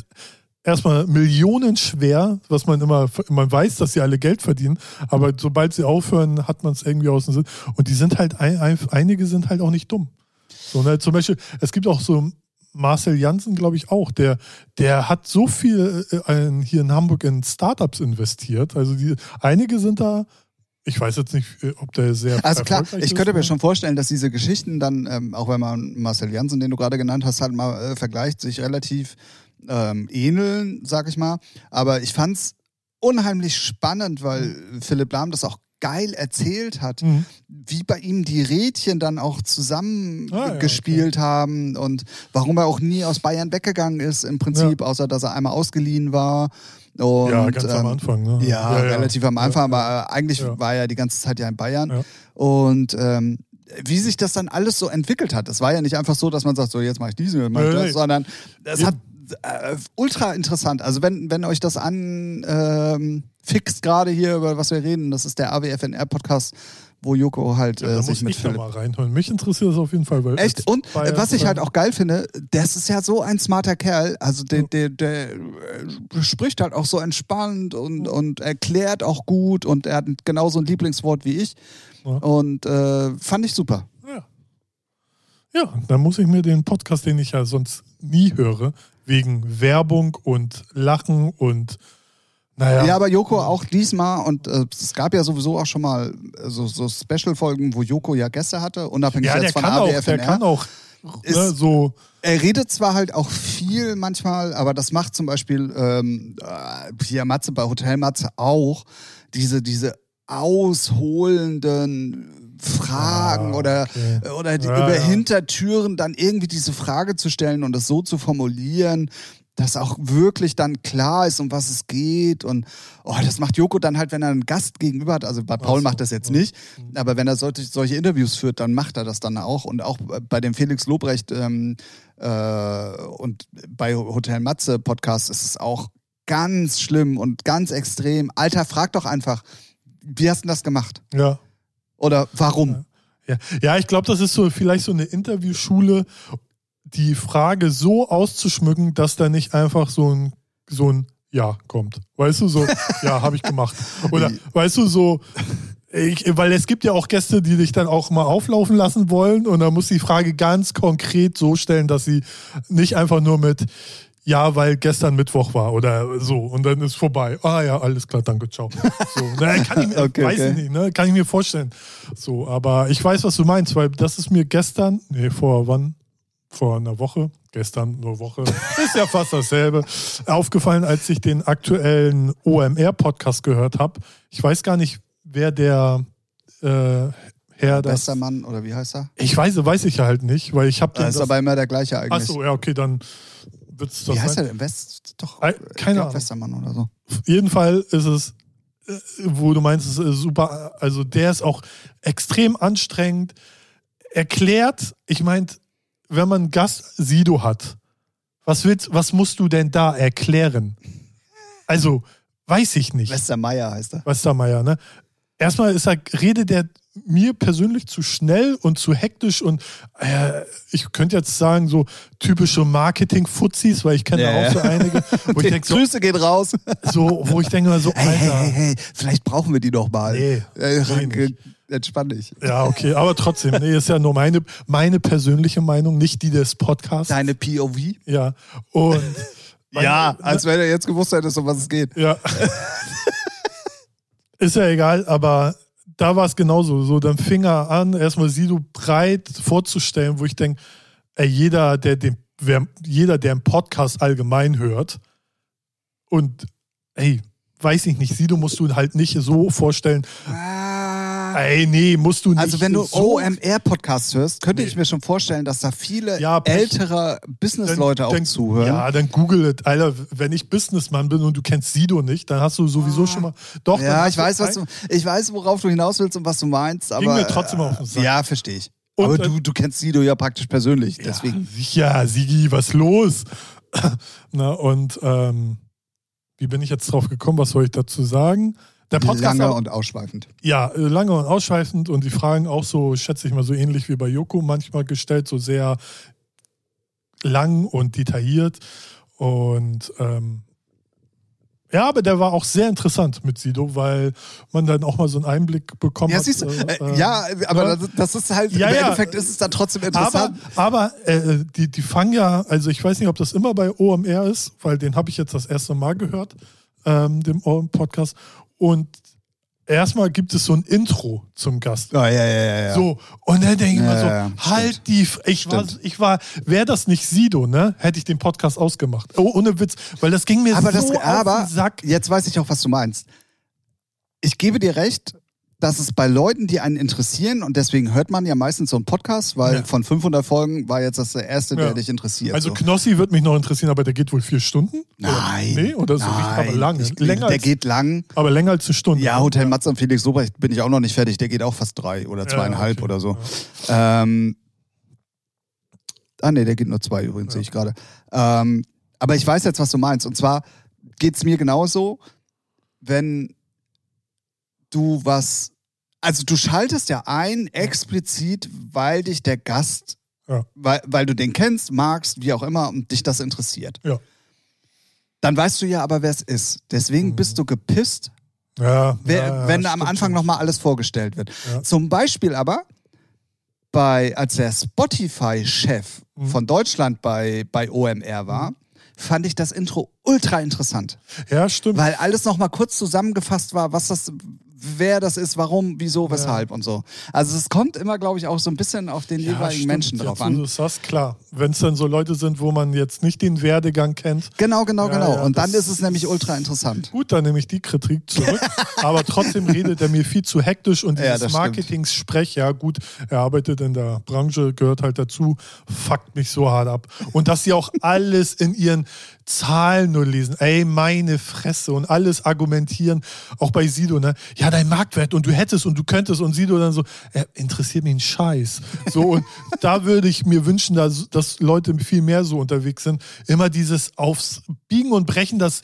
A: erstmal Millionen schwer, was man immer, man weiß, dass sie alle Geld verdienen, aber sobald sie aufhören, hat man es irgendwie aus dem Sinn. Und die sind halt, ein, ein, einige sind halt auch nicht dumm. So, ne, zum Beispiel, es gibt auch so Marcel Janssen, glaube ich, auch, der, der hat so viel äh, in- hier in Hamburg in Startups investiert. Also die, einige sind da, ich weiß jetzt nicht, äh, ob der sehr
B: Also klar, ich
A: ist,
B: könnte mir
A: ne?
B: schon vorstellen, dass diese Geschichten dann, ähm, auch wenn man Marcel Janssen, den du gerade genannt hast, halt mal äh, vergleicht, sich relativ ähm, ähneln, sag ich mal. Aber ich fand's unheimlich spannend, weil Philipp Lahm das auch geil erzählt hat,
A: Mhm.
B: wie bei ihm die Rädchen dann auch zusammen
A: Ah, ja,
B: gespielt haben und warum er auch nie aus Bayern weggegangen ist, im Prinzip, außer dass er einmal ausgeliehen war. Und,
A: Ja, ganz am
B: ähm,
A: Anfang. Ne?
B: ja, relativ am Anfang,
A: Ja,
B: aber eigentlich
A: Ja.
B: war er die ganze Zeit ja in Bayern.
A: Ja.
B: Und ähm, wie sich das dann alles so entwickelt hat, das war ja nicht einfach so, dass man sagt, so jetzt mache ich diesen, jetzt mache ich das, sondern es
A: Ja.
B: hat äh, ultra interessant. Also wenn, wenn euch das an ähm, gerade hier, über was wir reden, das ist der AWFNR-Podcast, wo Joko halt
A: Ja,
B: äh,
A: da
B: sich
A: muss
B: mit
A: ich
B: Philipp
A: mal reinhören. Mich interessiert das auf jeden Fall. Weil
B: Echt? Und
A: Bayern-
B: was ich halt auch geil finde, das ist ja so ein smarter Kerl. Also der, der, der äh, spricht halt auch so entspannt und, und erklärt auch gut und er hat genauso ein Lieblingswort wie ich.
A: Ja.
B: Und äh, fand ich super.
A: Ja. ja, dann muss ich mir den Podcast, den ich ja sonst nie höre, wegen Werbung und Lachen und naja.
B: Ja, aber Joko auch diesmal und äh, es gab ja sowieso auch schon mal äh, so, so Special-Folgen, wo Joko ja Gäste hatte, unabhängig
A: ja,
B: jetzt von
A: kann auch,
B: AWFNR.
A: der kann auch ne,
B: Ist-
A: so.
B: Er redet zwar halt auch viel manchmal, aber das macht zum Beispiel ähm, äh, hier Matze bei Hotel Matze auch. Diese, diese ausholenden Fragen
A: Ah,
B: oder,
A: okay.
B: oder die,
A: Ja,
B: über
A: ja.
B: Hintertüren dann irgendwie diese Frage zu stellen und das so zu formulieren, dass auch wirklich dann klar ist, um was es geht. Und oh, das macht Joko dann halt, wenn er einen Gast gegenüber hat. Also bei Paul
A: so,
B: macht das jetzt
A: ja.
B: nicht, aber wenn er solche, solche Interviews führt, dann macht er das dann auch. Und auch bei dem Felix Lobrecht ähm, äh, und bei Hotel Matze Podcast ist es auch ganz schlimm und ganz extrem. Alter, frag doch einfach, wie hast du das gemacht?
A: Ja.
B: Oder warum?
A: Ja, ja ich glaube, das ist so vielleicht so eine Interviewschule, die Frage so auszuschmücken, dass da nicht einfach so ein, so ein Ja kommt. Weißt du, so, (laughs) ja, habe ich gemacht. Oder weißt du, so, ich, weil es gibt ja auch Gäste, die dich dann auch mal auflaufen lassen wollen und da muss die Frage ganz konkret so stellen, dass sie nicht einfach nur mit ja, weil gestern Mittwoch war oder so und dann ist vorbei. Ah ja, alles klar, danke, ciao. So, ne, kann ich mir, (laughs)
B: Okay,
A: weiß
B: okay.
A: ich nicht, ne, kann ich mir vorstellen. So, aber ich weiß, was du meinst, weil das ist mir gestern, nee, vor wann? Vor einer Woche, gestern, eine Woche, (laughs) ist ja fast dasselbe, aufgefallen, als ich den aktuellen OMR-Podcast gehört habe. Ich weiß gar nicht, wer der äh, Herr das.
B: Westermann oder wie heißt er?
A: Ich weiß, weiß ich halt nicht, weil ich habe
B: Da
A: den.
B: ist aber immer der gleiche eigentlich.
A: Achso, ja, okay, dann wird's das
B: wie heißt
A: sein.
B: er denn? West? Doch. Ich
A: keine Ahnung.
B: Westermann oder so.
A: Auf jeden Fall ist es, äh, wo du meinst, es ist super. Also der ist auch extrem anstrengend. Erklärt, ich meinte, wenn man Gast Sido hat, was willst, was musst du denn da erklären? Also, weiß ich nicht.
B: Westermeier heißt er.
A: Westermeier, ne? Erstmal ist er, redet der mir persönlich zu schnell und zu hektisch und äh, ich könnte jetzt sagen, so typische Marketing-Fuzis, weil ich kenne
B: Ja,
A: da auch so einige, wo ich denke, so,
B: Grüße gehen raus.
A: so, wo ich denke mal so,
B: Hey, hey,
A: Alter.
B: hey, hey, vielleicht brauchen wir die doch mal.
A: Nee,
B: äh,
A: nee, nicht.
B: entspann dich.
A: Ja, okay, aber trotzdem, nee, ist ja nur meine, meine persönliche Meinung, nicht die des Podcasts.
B: Deine POV?
A: Ja, und (laughs)
B: Ja, als wenn er jetzt gewusst hätte, um was es geht.
A: Ja. (laughs) Ist ja egal, aber da war es genauso. So, dann fing er an, erstmal Sido breit vorzustellen, wo ich denke, jeder, der den, wer, jeder, der einen Podcast allgemein hört und ey, weiß ich nicht, Sido musst du halt nicht so vorstellen, ey, nee, musst du nicht.
B: Also wenn du
A: so
B: OMR-Podcasts hörst, könnte
A: Nee.
B: ich mir schon vorstellen, dass da viele
A: Ja,
B: ältere Business-Leute auch
A: dann,
B: zuhören.
A: Ja, dann google it. Alter, wenn ich Businessmann bin und du kennst Sido nicht, dann hast du sowieso schon mal. Doch,
B: Ja, ich weiß, was du, ich weiß, worauf du hinaus willst und was du meinst, aber.
A: Ging mir trotzdem auf den Sack.
B: Ja, verstehe ich.
A: Und,
B: aber du, du kennst Sido ja praktisch persönlich, deswegen.
A: Ja, ja, Sigi, was los? (laughs) Na, und ähm, wie bin ich jetzt drauf gekommen? Was soll ich dazu sagen? Der Podcast
B: Lange
A: aber-
B: und ausschweifend.
A: ja, äh, lange und ausschweifend und die Fragen auch so, schätze ich mal, so ähnlich wie bei Joko manchmal gestellt, so sehr lang und detailliert. Und ähm, ja, aber der war auch sehr interessant mit Sido, weil man dann auch mal so einen Einblick bekommen
B: Ja,
A: hat.
B: siehst du,
A: äh,
B: äh,
A: äh,
B: ja, aber
A: ja.
B: das, ist halt,
A: Ja,
B: im
A: ja.
B: Endeffekt ist es dann trotzdem
A: Aber,
B: interessant.
A: aber äh, die, die fangen ja, also ich weiß nicht, ob das immer bei OMR ist, weil den habe ich jetzt das erste Mal gehört, ähm, dem OM-Podcast. Und erstmal gibt es so ein Intro zum Gast.
B: ja, ja, ja, ja. ja.
A: So, und dann denke ich
B: Ja,
A: mal so, halt die, F- ich war,
B: Stimmt.
A: ich war, wäre das nicht Sido, ne, hätte ich den Podcast ausgemacht. Oh, ohne Witz, weil das ging mir
B: aber
A: so
B: das,
A: auf
B: aber
A: den Sack.
B: jetzt weiß ich auch, was du meinst. Ich gebe dir recht, dass es bei Leuten, die einen interessieren, und deswegen hört man ja meistens so einen Podcast, weil
A: Ja.
B: von 500 Folgen war jetzt das der erste, der
A: Ja.
B: dich interessiert.
A: Also
B: so.
A: Knossi wird mich noch interessieren, aber der geht wohl vier Stunden?
B: Nein.
A: Oder, nee, oder so richtig, aber
B: Nein.
A: lange.
B: Ich,
A: länger
B: der
A: als,
B: geht lang.
A: aber länger als eine Stunde.
B: Ja, Hotel Matze und Felix Lobrecht bin ich auch noch nicht fertig. Der geht auch fast drei oder
A: Ja,
B: zweieinhalb
A: okay.
B: oder so. Ähm, ah, nee, der geht nur zwei übrigens, sehe ich gerade. Ähm, aber ich weiß jetzt, was du meinst. Und zwar geht es mir genauso, wenn du was. Also, du schaltest ja ein explizit, weil dich der Gast,
A: Ja.
B: weil, weil du den kennst, magst, wie auch immer, und dich das interessiert.
A: Ja.
B: Dann weißt du ja aber, wer es ist. Deswegen bist du gepisst,
A: Ja,
B: Wer,
A: ja,
B: wenn am Anfang nochmal alles vorgestellt wird. Zum Beispiel aber, bei, als der Spotify-Chef
A: Mhm.
B: von Deutschland bei, bei OMR war, fand ich das Intro ultra interessant.
A: Ja, stimmt.
B: Weil alles nochmal kurz zusammengefasst war, was das, wer das ist, warum, wieso, weshalb und so. Also es kommt immer, glaube ich, auch so ein bisschen auf den
A: ja,
B: jeweiligen
A: stimmt.
B: Menschen drauf an.
A: du es sagst, klar. Wenn es dann so Leute sind, wo man jetzt nicht den Werdegang kennt,
B: Genau, genau,
A: Ja,
B: genau.
A: ja,
B: und dann
A: das
B: ist es nämlich ultra interessant.
A: gut, dann nehme ich die Kritik zurück. (laughs) aber trotzdem redet er mir viel zu hektisch und
B: Ja,
A: dieses
B: das.
A: Marketing-Sprech, ja gut, er arbeitet in der Branche, gehört halt dazu, fuckt mich so hart ab. Und dass sie auch alles in ihren Zahlen nur lesen, ey, meine Fresse und alles argumentieren, auch bei Sido, ne? Ja, dein Marktwert und du hättest und du könntest und Sido dann so, äh, interessiert mich ein Scheiß. So, und (laughs) da würde ich mir wünschen, dass, dass Leute viel mehr so unterwegs sind. Immer dieses aufs Biegen und Brechen, das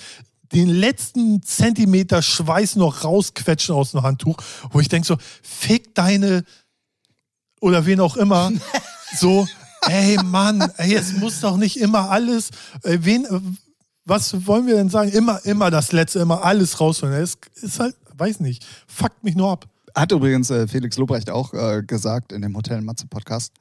A: den letzten Zentimeter Schweiß noch rausquetschen aus dem Handtuch, wo ich denke so, fick deine oder wen auch immer, (laughs) so, ey Mann, ey, es muss doch nicht immer alles, äh, wen, äh, was wollen wir denn sagen? Immer, immer das Letzte, immer alles rausholen. Es ist halt, weiß nicht, fuckt mich nur ab.
B: Hat übrigens äh, Felix Lobrecht auch äh, gesagt in dem Hotel Matze Podcast.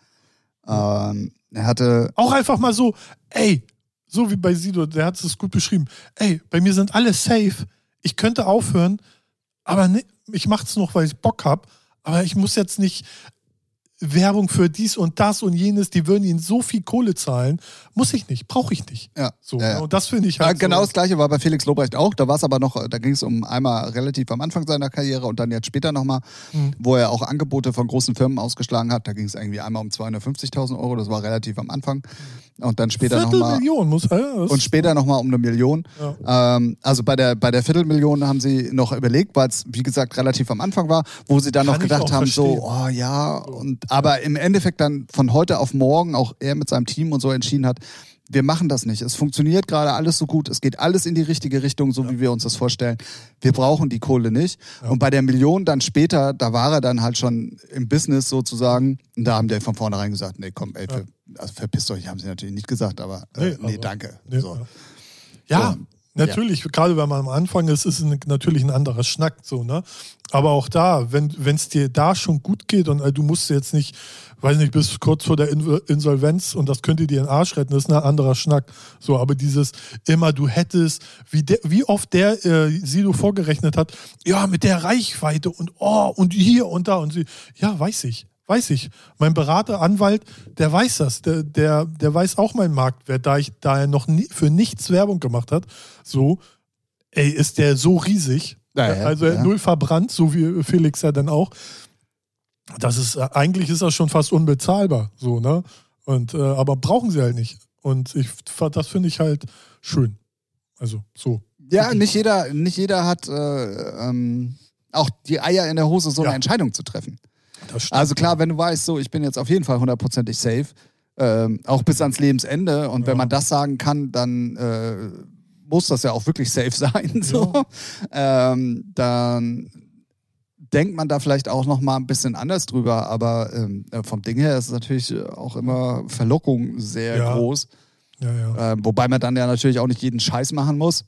B: Ähm, er hatte
A: Auch einfach mal so, ey, so wie bei Sido, der hat es gut beschrieben. Ey, bei mir sind alle safe. Ich könnte aufhören, aber ne, ich mach's noch, weil ich Bock hab. Aber ich muss jetzt nicht Werbung für dies und das und jenes, die würden ihnen so viel Kohle zahlen. Muss ich nicht, brauche ich nicht.
B: Ja.
A: So,
B: ja, ja.
A: Und das finde ich halt.
B: Ja, genau
A: so,
B: das gleiche war bei Felix Lobrecht auch. Da war es aber noch, da ging es um einmal relativ am Anfang seiner Karriere und dann jetzt später nochmal,
A: Mhm.
B: wo er auch Angebote von großen Firmen ausgeschlagen hat. Da ging es irgendwie einmal um 250.000 Euro, das war relativ am Anfang. Und dann später nochmal.
A: Muss. Äh,
B: Und später nochmal um eine Million.
A: Ja.
B: Ähm, also bei der, bei der Viertelmillion haben sie noch überlegt, weil es, wie gesagt, relativ am Anfang war, wo sie dann
A: Kann
B: noch gedacht haben, so,
A: verstehen.
B: oh ja, und aber im Endeffekt dann von heute auf morgen auch er mit seinem Team und so entschieden hat, wir machen das nicht. Es funktioniert gerade alles so gut. Es geht alles in die richtige Richtung, so wie wir uns das vorstellen. Wir brauchen die Kohle nicht. Und bei der Million dann später, da war er dann halt schon im Business sozusagen. Und da haben die von vornherein gesagt, nee, komm, ey, ver, also verpisst euch, haben sie natürlich nicht gesagt, aber äh,
A: Nee,
B: nee,
A: aber-
B: danke.
A: Nee,
B: so.
A: ja. Ja, natürlich, gerade wenn man am Anfang ist, ist es natürlich ein anderer Schnack so, ne? Aber auch da, wenn es dir da schon gut geht und äh, du musst jetzt nicht, weiß nicht, bis kurz vor der In Insolvenz und das könnte dir den Arsch retten, ist ein anderer Schnack. So, aber dieses immer, du hättest, wie, der, wie oft der äh, Sido vorgerechnet hat, ja, mit der Reichweite und oh, und hier und da und sie, ja, weiß ich. Weiß ich. Mein Berater, Anwalt, der weiß das. Der, der, der weiß auch meinen Marktwert, da, ich, da er noch nie, für nichts Werbung gemacht hat. So, ey, ist der so riesig.
B: Ja, ja,
A: also
B: ja.
A: null verbrannt, so wie Felix ja dann auch. Das ist, eigentlich ist das schon fast unbezahlbar. So, ne? Und, äh, aber brauchen sie halt nicht. Und ich, das finde ich halt schön. Also, so.
B: Ja, nicht jeder, nicht jeder hat äh, ähm, auch die Eier in der Hose, so
A: Ja.
B: eine Entscheidung zu treffen. Also klar, wenn du weißt, so ich bin jetzt auf jeden Fall hundertprozentig safe, ähm, auch bis ans Lebensende. Und wenn
A: Ja.
B: man das sagen kann, dann äh, muss das ja auch wirklich safe (laughs) sein. So. Ähm, dann denkt man da vielleicht auch noch mal ein bisschen anders drüber. Aber ähm, äh, vom Ding her ist es natürlich äh, auch immer Verlockung sehr
A: Ja.
B: groß.
A: ja, ja.
B: Ähm, wobei man dann ja natürlich auch nicht jeden Scheiß machen muss.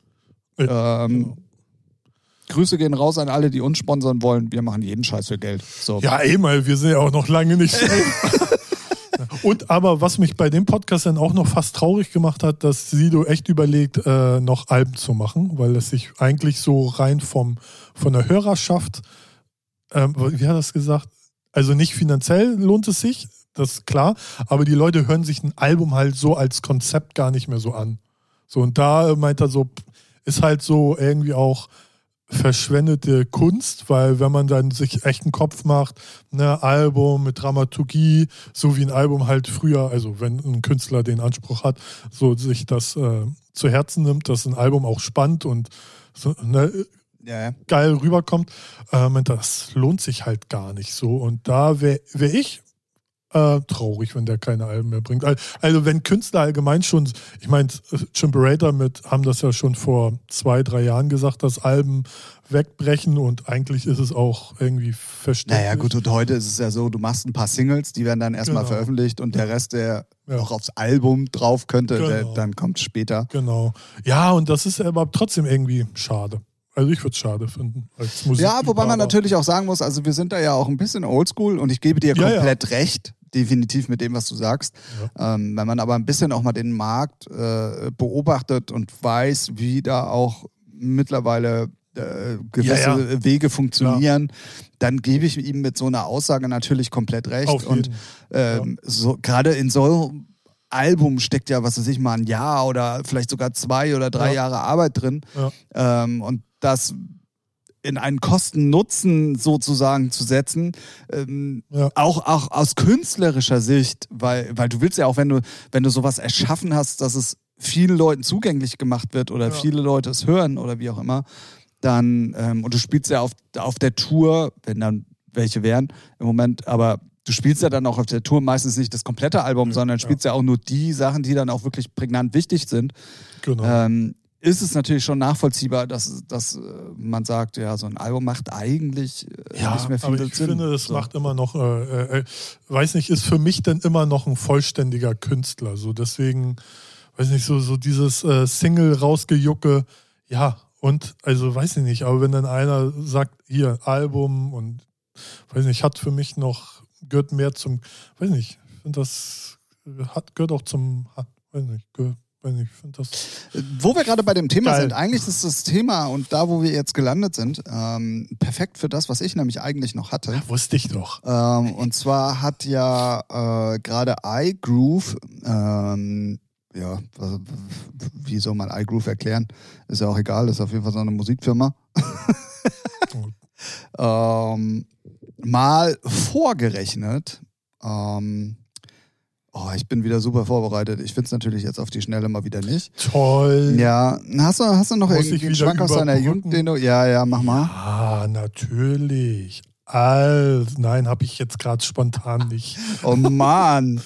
A: Ja,
B: Ähm,
A: genau.
B: Grüße gehen raus an alle, die uns sponsern wollen. Wir machen jeden Scheiß für Geld. So.
A: Ja, eh mal, wir sind ja auch noch lange nicht. (laughs) Und aber was mich bei dem Podcast dann auch noch fast traurig gemacht hat, dass Sido echt überlegt, äh, noch Alben zu machen, weil es sich eigentlich so rein vom, von der Hörerschaft, ähm, wie hat er das gesagt? Also nicht finanziell lohnt es sich, das ist klar, aber die Leute hören sich ein Album halt so als Konzept gar nicht mehr so an. So, und da meint er so, ist halt so irgendwie auch verschwendete Kunst, weil wenn man dann sich echt einen Kopf macht, ne, Album mit Dramaturgie, so wie ein Album halt früher, also wenn ein Künstler den Anspruch hat, so sich das äh, zu Herzen nimmt, dass ein Album auch spannend und so, ne,
B: Ja,
A: geil rüberkommt, ähm, das lohnt sich halt gar nicht so. Und da wäre wär ich äh, traurig, wenn der keine Alben mehr bringt. Al- Also wenn Künstler allgemein schon, ich meine, Chimperator mit haben das ja schon vor zwei, drei Jahren gesagt, dass Alben wegbrechen und eigentlich ist es auch irgendwie verständlich.
B: Naja, gut, und heute ist es ja so, du machst ein paar Singles, die werden dann erstmal
A: Genau.
B: veröffentlicht und der Rest, der
A: Ja.
B: noch aufs Album drauf könnte, der,
A: Genau.
B: dann kommt später.
A: Genau. Ja, und das ist aber trotzdem irgendwie schade. Also ich würde es schade finden. Als
B: Ja, wobei man natürlich auch sagen muss, also wir sind da ja auch ein bisschen oldschool und ich gebe dir
A: Ja, ja.
B: komplett recht, definitiv mit dem, was du sagst. Ähm, wenn man aber ein bisschen auch mal den Markt äh, beobachtet und weiß, wie da auch mittlerweile äh, gewisse
A: Ja, ja.
B: Wege funktionieren, dann gebe ich ihm mit so einer Aussage natürlich komplett recht. Und ähm, so, gerade in so einem Album steckt ja, was weiß ich mal, ein Jahr oder vielleicht sogar zwei oder drei
A: Ja.
B: Jahre Arbeit drin.
A: Ja.
B: Ähm, und das in einen Kosten-Nutzen sozusagen zu setzen, ähm,
A: Ja.
B: auch, auch aus künstlerischer Sicht, weil, weil du willst ja auch, wenn du, wenn du sowas erschaffen hast, dass es vielen Leuten zugänglich gemacht wird oder
A: Ja.
B: viele Leute es hören oder wie auch immer, dann, ähm, und du spielst ja auf, auf der Tour, wenn dann welche wären im Moment, aber du spielst ja dann auch auf der Tour meistens nicht das komplette Album,
A: Ja,
B: sondern spielst ja. auch nur die Sachen, die dann auch wirklich prägnant wichtig sind.
A: Genau.
B: Ähm, ist es natürlich schon nachvollziehbar, dass, dass äh, man sagt, ja, so ein Album macht eigentlich äh,
A: Ja,
B: nicht mehr viel
A: aber ich
B: Sinn.
A: finde, das
B: so.
A: macht immer noch, äh, äh, weiß nicht, ist für mich dann immer noch ein vollständiger Künstler. So deswegen, weiß nicht, so, so dieses äh, Single rausgejucke, ja, und also weiß ich nicht, aber wenn dann einer sagt, hier, Album und weiß nicht, hat für mich noch, gehört mehr zum, weiß nicht, ich finde das äh, hat, gehört auch zum, hat, weiß nicht, gehört, weiß nicht, ich finde das.
B: Wo wir gerade bei dem Thema
A: Geil.
B: sind, eigentlich ist das Thema und da, wo wir jetzt gelandet sind, ähm, perfekt für das, was ich nämlich eigentlich noch hatte.
A: Wusste ich doch.
B: Ähm, und zwar hat ja äh, gerade iGroove, ähm, ja, was, wie soll man iGroove erklären? Ist ja auch egal, ist auf jeden Fall so eine Musikfirma. (laughs) (laughs) ähm, mal vorgerechnet. Ähm, oh, ich bin wieder super vorbereitet. Ich finde es natürlich jetzt auf die Schnelle mal wieder nicht.
A: Toll.
B: Ja, hast du, hast du noch
A: Muss
B: irgendwie einen Schwank aus deiner? Jugend, den du. Ja, ja, mach mal.
A: Ah, natürlich. Also, nein, habe ich jetzt gerade spontan nicht. (laughs)
B: Oh Mann.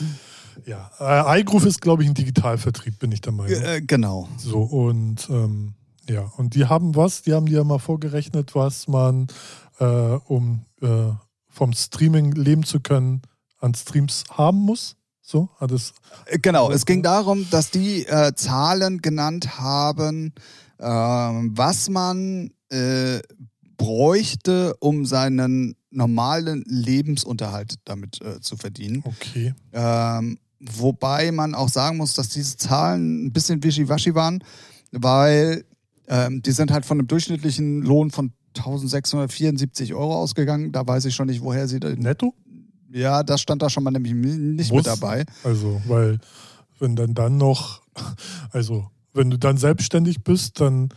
A: Ja, äh, iGroove ist, glaube ich, ein Digitalvertrieb, bin ich der Meinung.
B: äh, genau.
A: So, und ähm, ja, und die haben was, die haben dir mal vorgerechnet, was man, äh, um äh, vom Streaming leben zu können, an Streams haben muss. So, hat es.
B: Äh, Genau, es ging darum, dass die äh, Zahlen genannt haben, ähm, was man äh, bräuchte, um seinen normalen Lebensunterhalt damit äh, zu verdienen.
A: Okay.
B: Ähm, wobei man auch sagen muss, dass diese Zahlen ein bisschen wischiwaschi waren, weil ähm, die sind halt von einem durchschnittlichen Lohn von 1674 Euro ausgegangen. Da weiß ich schon nicht, woher sie da.
A: Netto?
B: Ja, das stand da schon mal nämlich nicht
A: Muss.
B: mit dabei.
A: Also, weil, wenn dann dann noch, also, wenn du dann selbstständig bist, dann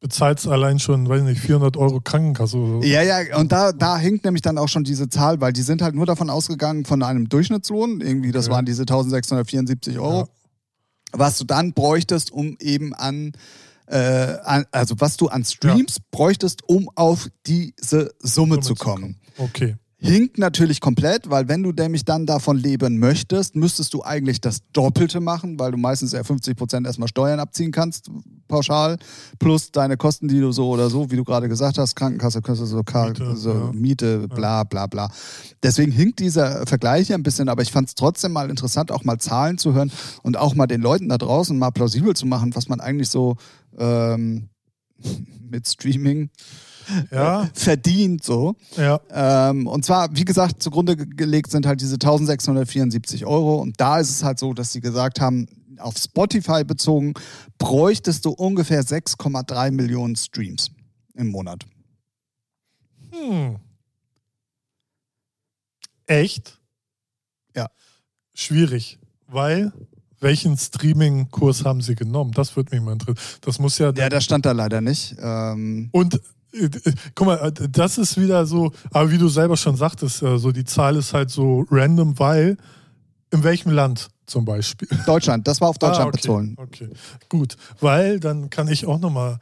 A: bezahlst du allein schon, weiß nicht, 400 Euro Krankenkasse. oder.
B: Ja, ja, und da, da hinkt nämlich dann auch schon diese Zahl, weil die sind halt nur davon ausgegangen von einem Durchschnittslohn, irgendwie, das
A: Ja.
B: waren diese 1674 Euro,
A: Ja.
B: was du dann bräuchtest, um eben an, äh, an also was du an Streams bräuchtest, um auf diese Summe,
A: Summe
B: zu
A: zu
B: kommen.
A: Okay.
B: Hinkt natürlich komplett, weil wenn du nämlich dann davon leben möchtest, müsstest du eigentlich das Doppelte machen, weil du meistens ja 50 Prozent erstmal Steuern abziehen kannst, pauschal, plus deine Kosten, die du so oder so, wie du gerade gesagt hast, Krankenkasse, Kasse, so,
A: Miete,
B: so
A: ja.
B: Miete, bla bla bla. Deswegen hinkt dieser Vergleich ja ein bisschen, aber ich fand es trotzdem mal interessant, auch mal Zahlen zu hören und auch mal den Leuten da draußen mal plausibel zu machen, was man eigentlich so ähm, (laughs) mit Streaming (laughs)
A: Ja,
B: verdient, so.
A: ja.
B: Ähm, und zwar, wie gesagt, zugrunde ge- gelegt sind halt diese 1674 Euro. Und da ist es halt so, dass sie gesagt haben, auf Spotify bezogen, bräuchtest du ungefähr 6,3 Millionen Streams im Monat.
A: Hm. Echt?
B: Ja.
A: Schwierig, weil welchen Streaming-Kurs haben sie genommen? Das würde mich mal interessieren. Das muss ja.
B: Ja, das stand da leider nicht. Ähm,
A: und guck mal, äh, das ist wieder so, aber wie du selber schon sagtest, äh, so die Zahl ist halt so random, weil in welchem Land zum Beispiel?
B: Deutschland, das war auf Deutschland
A: Ah, okay,
B: bezogen.
A: Okay, gut, weil dann kann ich auch nochmal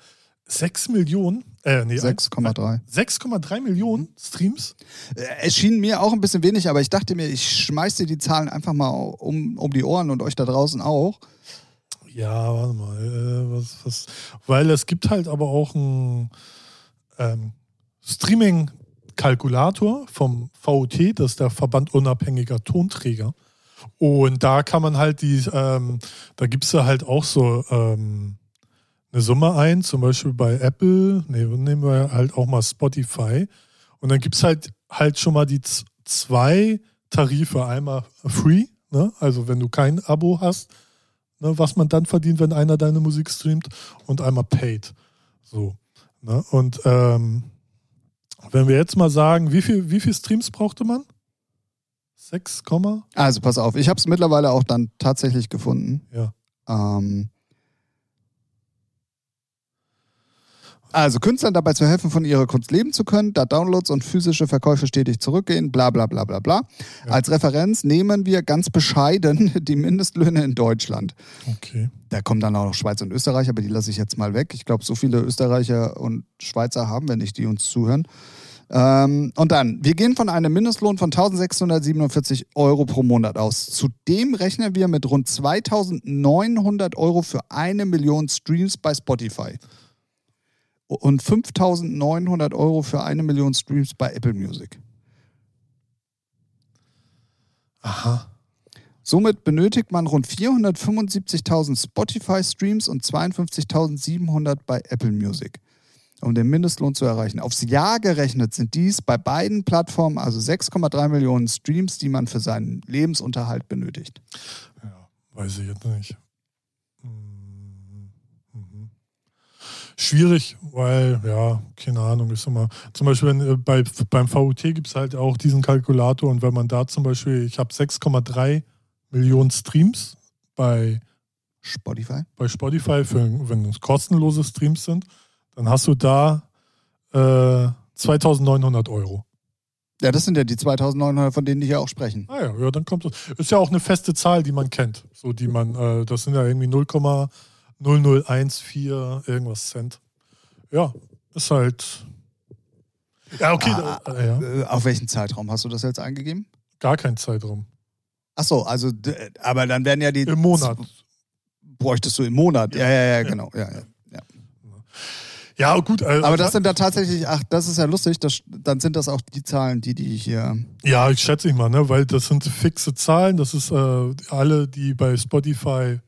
A: 6 Millionen, äh, nee,
B: 6,3.
A: 6,3 Millionen Streams?
B: Äh, Es schien mir auch ein bisschen wenig, aber ich dachte mir, ich schmeiß dir die Zahlen einfach mal um, um die Ohren und euch da draußen auch.
A: Ja, warte mal. Äh, was, was, weil es gibt halt aber auch einen ähm, Streaming-Kalkulator vom VOT, das ist der Verband unabhängiger Tonträger. Und da kann man halt die, ähm, da gibst du halt auch so ähm, eine Summe ein, zum Beispiel bei Apple, nee, nehmen wir halt auch mal Spotify. Und dann gibt es halt halt schon mal die zwei Tarife. Einmal free, ne? also wenn du kein Abo hast, ne, was man dann verdient, wenn einer deine Musik streamt, und einmal paid. So. Ne? Und ähm, wenn wir jetzt mal sagen, wie viel, wie viel Streams brauchte man? 6, Komma?
B: Also pass auf, ich habe es mittlerweile auch dann tatsächlich gefunden.
A: Ja.
B: Ähm, also Künstlern dabei zu helfen, von ihrer Kunst leben zu können, da Downloads und physische Verkäufe stetig zurückgehen, bla bla bla bla bla.
A: Ja.
B: Als Referenz nehmen wir ganz bescheiden (laughs) die Mindestlöhne in Deutschland.
A: Okay.
B: Da kommen dann auch noch Schweiz und Österreich, aber die lasse ich jetzt mal weg. Ich glaube, so viele Österreicher und Schweizer haben wir nicht, die uns zuhören. Ähm, und dann, wir gehen von einem Mindestlohn von 1647 Euro pro Monat aus. Zudem rechnen wir mit rund 2900 Euro für eine Million Streams bei Spotify. Und 5900 Euro für eine Million Streams bei Apple Music.
A: Aha.
B: Somit benötigt man rund 475.000 Spotify-Streams und 52.700 bei Apple Music, um den Mindestlohn zu erreichen. Aufs Jahr gerechnet sind dies bei beiden Plattformen also 6,3 Millionen Streams, die man für seinen Lebensunterhalt benötigt.
A: Ja, weiß ich jetzt nicht. Schwierig, weil, ja, keine Ahnung, ist immer. Zum Beispiel wenn, äh, bei, beim VUT gibt es halt auch diesen Kalkulator und wenn man da zum Beispiel, ich habe 6,3 Millionen Streams bei
B: Spotify?
A: Bei Spotify, für, wenn es kostenlose Streams sind, dann hast du da äh, 2900 Euro.
B: Ja, das sind ja die 2900, von denen die hier auch sprechen.
A: Ah ja, ja, dann kommt das. Ist ja auch eine feste Zahl, die man kennt. So, die man, äh, das sind ja irgendwie 0,0014 irgendwas Cent. Ja, ist halt. Ja, okay.
B: Ah,
A: da, äh, ja.
B: Äh, Auf welchen Zeitraum hast du das jetzt eingegeben?
A: Gar kein Zeitraum.
B: Ach so, also, aber dann werden ja die.
A: Im Monat.
B: Bräuchtest du im Monat. Ja, ja, ja, genau. Ja, ja.
A: Ja, gut. äh,
B: Aber das sind da tatsächlich, ach, das ist ja lustig, das, dann sind das auch die Zahlen, die die hier.
A: Ja, ich schätze ich mal, ne? weil das sind fixe Zahlen. Das ist äh, alle, die bei Spotify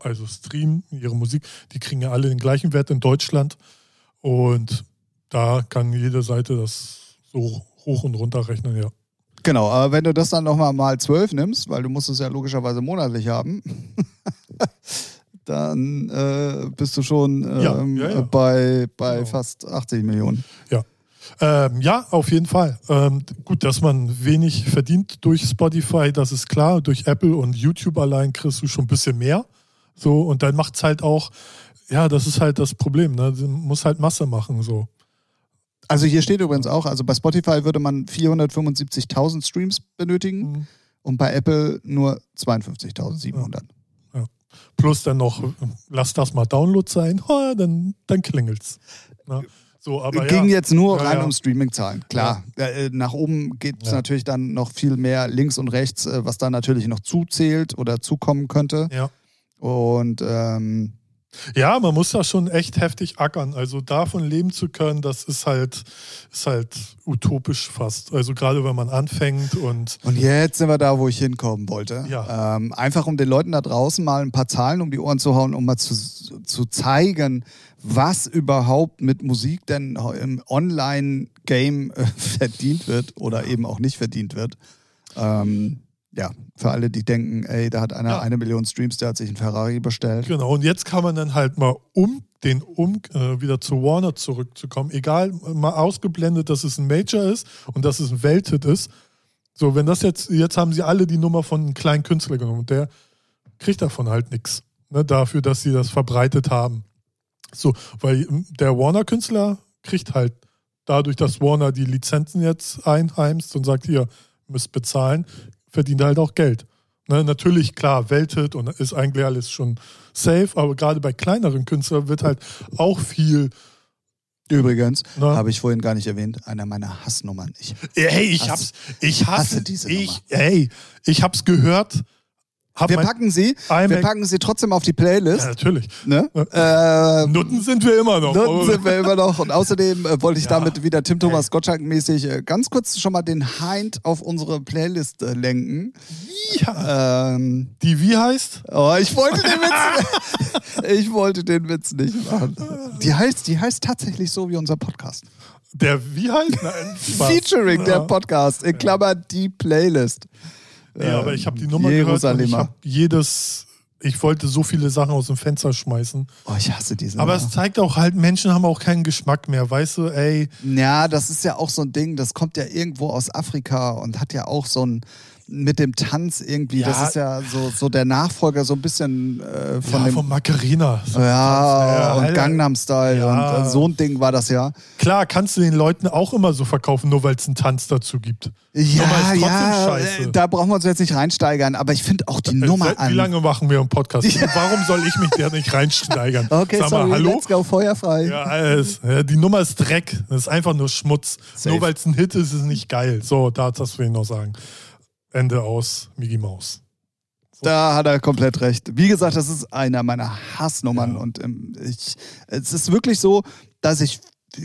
A: also streamen ihre Musik, die kriegen ja alle den gleichen Wert in Deutschland. Und da kann jede Seite das so hoch und runter rechnen, ja.
B: Genau, aber wenn du das dann nochmal mal zwölf nimmst, weil du musst es ja logischerweise monatlich haben, (laughs) dann äh, bist du schon
A: Ja,
B: ähm,
A: ja, ja.
B: bei, bei
A: Genau.
B: fast 80 Millionen.
A: Ähm, ja, auf jeden Fall. Ähm, gut, dass man wenig verdient durch Spotify, das ist klar. Durch Apple und YouTube allein kriegst du schon ein bisschen mehr. So, und dann macht es halt auch, ja, das ist halt das Problem, ne? Du musst halt Masse machen, so.
B: Also hier steht übrigens auch, also bei Spotify würde man 475.000 Streams benötigen
A: Mhm.
B: und bei Apple nur 52.700.
A: Plus dann noch, lass das mal Download sein, oh, dann, dann klingelt's. Ne? So, aber
B: Ging
A: ja.
B: jetzt nur
A: Ja,
B: rein
A: ja.
B: um Streaming-Zahlen. Klar, äh, nach oben geht es natürlich dann noch viel mehr links und rechts, äh, was da natürlich noch zuzählt oder zukommen könnte.
A: Ja.
B: Und ähm,
A: ja, man muss da schon echt heftig ackern. Also davon leben zu können, das ist halt, ist halt utopisch fast. Also gerade wenn man anfängt und
B: Und jetzt sind wir da, wo ich hinkommen wollte.
A: Ja.
B: Ähm, einfach um den Leuten da draußen mal ein paar Zahlen um die Ohren zu hauen, um mal zu, zu zeigen, was überhaupt mit Musik denn im Online-Game äh, (laughs) verdient wird oder eben auch nicht verdient wird. Ähm, ja, für alle, die denken, ey, da hat einer
A: Ja.
B: eine Million Streams, der hat sich einen Ferrari bestellt.
A: Genau, und jetzt kann man dann halt mal um den um äh, wieder zu Warner zurückzukommen, egal, mal ausgeblendet, dass es ein Major ist und dass es ein Welthit ist. So, wenn das jetzt, jetzt haben sie alle die Nummer von einem kleinen Künstler genommen und der kriegt davon halt nichts. Ne, dafür, dass sie das verbreitet haben. So, weil ähm, der Warner-Künstler kriegt halt dadurch, dass Warner die Lizenzen jetzt einheimst und sagt, hier, müsst bezahlen, verdient er halt auch Geld. Ne, natürlich, klar, Welthit und ist eigentlich alles schon safe, aber gerade bei kleineren Künstlern wird halt auch viel.
B: Übrigens,
A: Ne?
B: habe ich vorhin gar nicht erwähnt, einer meiner Hassnummern. Ich,
A: Hey, ich
B: Hass-
A: hab's, ich hasse,
B: hasse diese
A: ich,
B: Nummer.
A: hey, ich hab's gehört. Hab
B: wir packen sie,
A: iMac-
B: wir packen sie trotzdem auf die
A: ja,
B: Playlist.
A: natürlich.
B: Ne?
A: Ja.
B: Ähm,
A: Nutten sind wir immer noch.
B: Nutten sind wir immer noch. Und außerdem äh, wollte ich
A: Ja.
B: damit wieder Tim Thomas Gottschalk-mäßig äh, ganz kurz schon mal den Hind auf unsere Playlist äh, lenken.
A: ja.
B: Ähm,
A: Die wie heißt?
B: oh, ich wollte den Witz, (laughs) ich wollte den Witz nicht machen. Die heißt, die heißt tatsächlich so wie unser Podcast.
A: Der wie heißt? Nein.
B: Featuring
A: Ja.
B: der Podcast, in Klammer die Playlist.
A: Ja, aber ich habe die Nummer
B: Jerusalemer.
A: gehört und ich habe jedes, ich wollte so viele Sachen aus dem Fenster schmeißen.
B: Oh, ich hasse diese
A: Aber es zeigt auch halt, Menschen haben auch keinen Geschmack mehr, weißt du, ey.
B: Ja, das ist ja auch so ein Ding, das kommt ja irgendwo aus Afrika und hat ja auch so ein mit dem Tanz irgendwie,
A: Ja.
B: das ist ja so, so der Nachfolger so ein bisschen äh, von
A: ja,
B: dem
A: von Macarena. So
B: ja, und. Gangnam Style
A: Ja.
B: und äh, so ein Ding war das ja.
A: Klar, kannst du den Leuten auch immer so verkaufen, nur weil es einen Tanz dazu gibt.
B: Ja, ja,
A: scheiße.
B: äh, da brauchen wir uns jetzt nicht reinsteigern, aber ich finde auch die
A: Äh,
B: Nummer
A: seit-
B: an.
A: Wie lange machen wir einen Podcast? Warum soll ich mich da nicht reinsteigern? (laughs)
B: Okay,
A: Sag
B: sorry,
A: mal, hallo?
B: let's go, feuerfrei.
A: Ja, alles. Ja, die Nummer ist Dreck. Das ist einfach nur Schmutz.
B: Safe.
A: Nur weil es ein Hit ist, ist es nicht geil. So, da das will ich noch sagen. Ende aus Mickey Maus.
B: Da hat er komplett recht. Wie gesagt, das ist einer meiner Hassnummern
A: Ja.
B: und ähm, ich, es ist wirklich so, dass ich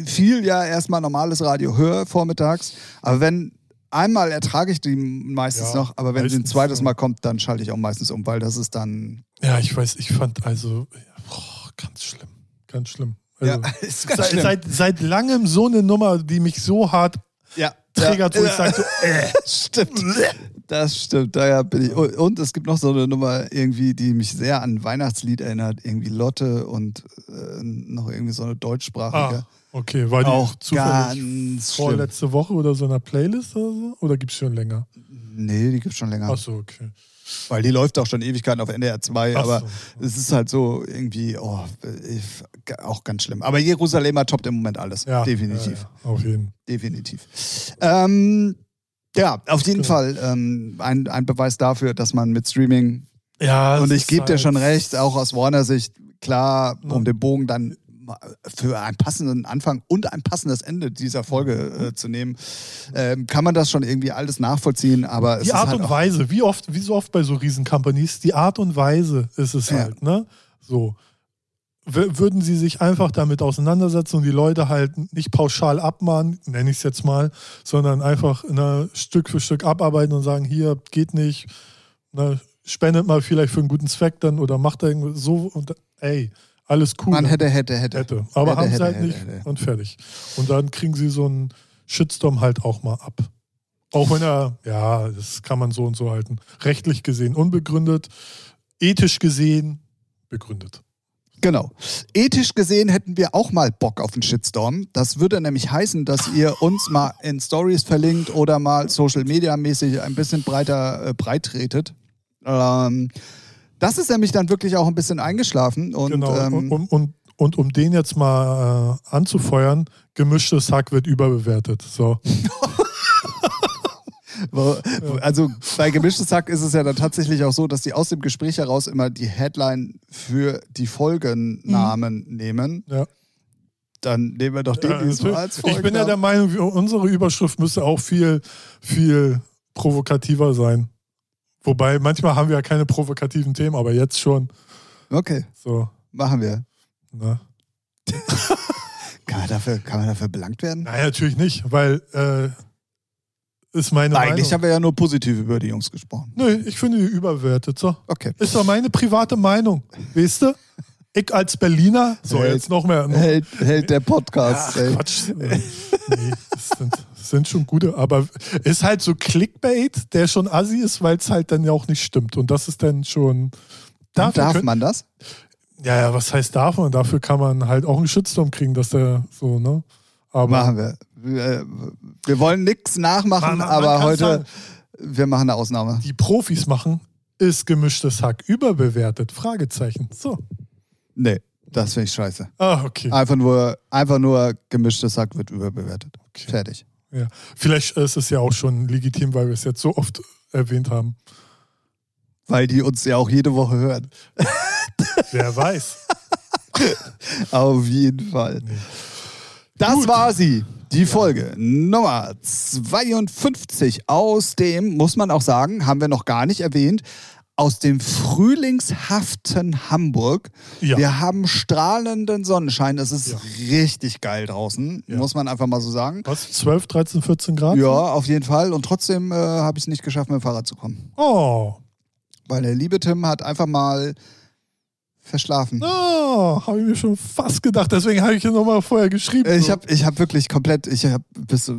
B: viel ja erstmal normales Radio höre vormittags, aber wenn einmal ertrage ich die meistens
A: Ja,
B: noch, aber wenn sie ein zweites
A: ja.
B: Mal kommt, dann schalte ich auch meistens um, weil das ist dann
A: Ja, ich weiß, ich fand also boah, ganz schlimm. Ganz schlimm. Also,
B: ja, (laughs) ist
A: seit, seit, seit langem so eine Nummer, die mich so hart
B: ja,
A: triggert, wo ich
B: ja,
A: sage so, (laughs) äh,
B: stimmt. (laughs) Das stimmt, daher bin ich. Und, es gibt noch so eine Nummer irgendwie, die mich sehr an ein Weihnachtslied erinnert. Irgendwie Lotte und äh, noch irgendwie so eine deutschsprachige.
A: Ah, okay. War die
B: Auch
A: zufällig
B: ganz schlimm.
A: vorletzte Woche oder so in einer Playlist oder so? Oder gibt es schon länger?
B: Nee, die gibt's schon länger.
A: Achso, okay.
B: Weil die läuft auch schon Ewigkeiten auf NDR 2,
A: Ach
B: aber
A: so.
B: es ist halt so irgendwie, oh, auch ganz schlimm. Aber Jerusalemer toppt im Moment alles.
A: Ja,
B: Definitiv.
A: Ja, ja, auf jeden
B: Definitiv. Ähm, ja, auf jeden
A: Genau.
B: Fall ähm, ein, ein Beweis dafür, dass man mit Streaming,
A: Ja,
B: und ich gebe dir
A: halt-
B: schon recht, auch aus Warner-Sicht, klar,
A: Ja.
B: um den Bogen dann für einen passenden Anfang und ein passendes Ende dieser Folge äh, zu nehmen, ähm, kann man das schon irgendwie alles nachvollziehen, aber
A: Die Art
B: halt
A: und Weise, wie oft, wie so oft bei so Riesen-Companies, die Art und Weise ist es
B: Ja.
A: halt, ne? So. Würden sie sich einfach damit auseinandersetzen und die Leute halt nicht pauschal abmahnen, nenne ich es jetzt mal, sondern einfach ne, Stück für Stück abarbeiten und sagen, hier geht nicht, ne, spendet mal vielleicht für einen guten Zweck dann oder macht da irgendwie so und ey, alles cool.
B: man hätte, hätte, hätte.
A: hätte. Aber haben sie halt
B: hätte,
A: nicht
B: hätte.
A: und fertig. Und dann kriegen sie so einen Shitstorm halt auch mal ab. Auch wenn er, ja, das kann man so und so halten. Rechtlich gesehen unbegründet, ethisch gesehen begründet.
B: Genau. Ethisch gesehen hätten wir auch mal Bock auf einen Shitstorm. Das würde nämlich heißen, dass ihr uns mal in Stories verlinkt oder mal Social Media mäßig ein bisschen breiter äh, breit tretet. Ähm, das ist nämlich dann wirklich auch ein bisschen eingeschlafen und
A: genau.
B: ähm,
A: und, und, und, und um den jetzt mal äh, anzufeuern, gemischtes Hack wird überbewertet. So. (laughs)
B: Also bei gemischtes Hack ist es ja dann tatsächlich auch so, dass die aus dem Gespräch heraus immer die Headline für die Folgennamen nehmen.
A: Ja.
B: Dann nehmen wir doch den
A: Ja,
B: diesmal als
A: ich bin ja der
B: Folgennamen.
A: Meinung, unsere Überschrift müsste auch viel, viel provokativer sein. Wobei manchmal haben wir ja keine provokativen Themen, aber jetzt schon.
B: Okay,
A: So,
B: machen wir.
A: ne? (laughs)
B: Kann man dafür, kann man dafür belangt werden?
A: Nein, natürlich nicht, weil äh, ist meine
B: Eigentlich
A: Meinung.
B: haben wir ja nur positiv über die Jungs gesprochen.
A: Nö, ich finde die überbewertet. So.
B: Okay.
A: Ist doch meine private Meinung. Weißt du? Ich als Berliner, so
B: Hält-
A: jetzt noch mehr. Noch,
B: Hält, hält der Podcast. Ey.
A: Quatsch. Nee, das sind, das sind schon gute, aber ist halt so Clickbait, der schon assi ist, weil es halt dann ja auch nicht stimmt. Und das ist dann schon.
B: Darf
A: könnt-
B: man das?
A: Ja, ja, was heißt darf man? Dafür kann man halt auch einen Shitstorm kriegen, dass der so, ne? Aber
B: Machen wir. Wir, wir wollen nichts nachmachen,
A: Man- man
B: aber heute,
A: sagen-
B: wir machen eine Ausnahme.
A: die Profis machen, ist gemischtes Hack überbewertet? Fragezeichen. So.
B: Nee, das finde ich scheiße.
A: Ah, okay.
B: Einfach nur, einfach nur gemischtes Sack wird überbewertet.
A: okay.
B: Fertig.
A: Ja. Vielleicht ist es ja auch schon legitim, weil wir es jetzt so oft erwähnt haben.
B: Weil die uns ja auch jede Woche hören. (laughs)
A: Wer weiß. (laughs)
B: Auf jeden Fall.
A: Nee.
B: Das
A: Gut.
B: war sie. Die Folge Nummer 52 aus dem, muss man auch sagen, haben wir noch gar nicht erwähnt, aus dem frühlingshaften Hamburg.
A: Ja.
B: Wir haben strahlenden Sonnenschein. Es ist
A: Ja.
B: richtig geil draußen,
A: Ja.
B: muss man einfach mal so sagen.
A: Was? 12, 13, 14 Grad?
B: Ja, auf jeden Fall. Und trotzdem äh, habe ich es nicht geschafft, mit dem Fahrrad zu kommen.
A: Oh.
B: Weil der liebe Tim hat einfach mal verschlafen.
A: Oh, habe ich mir schon fast gedacht. Deswegen habe ich ja nochmal vorher geschrieben.
B: Äh, Ich
A: so.
B: habe ich hab wirklich komplett, ich hab bis,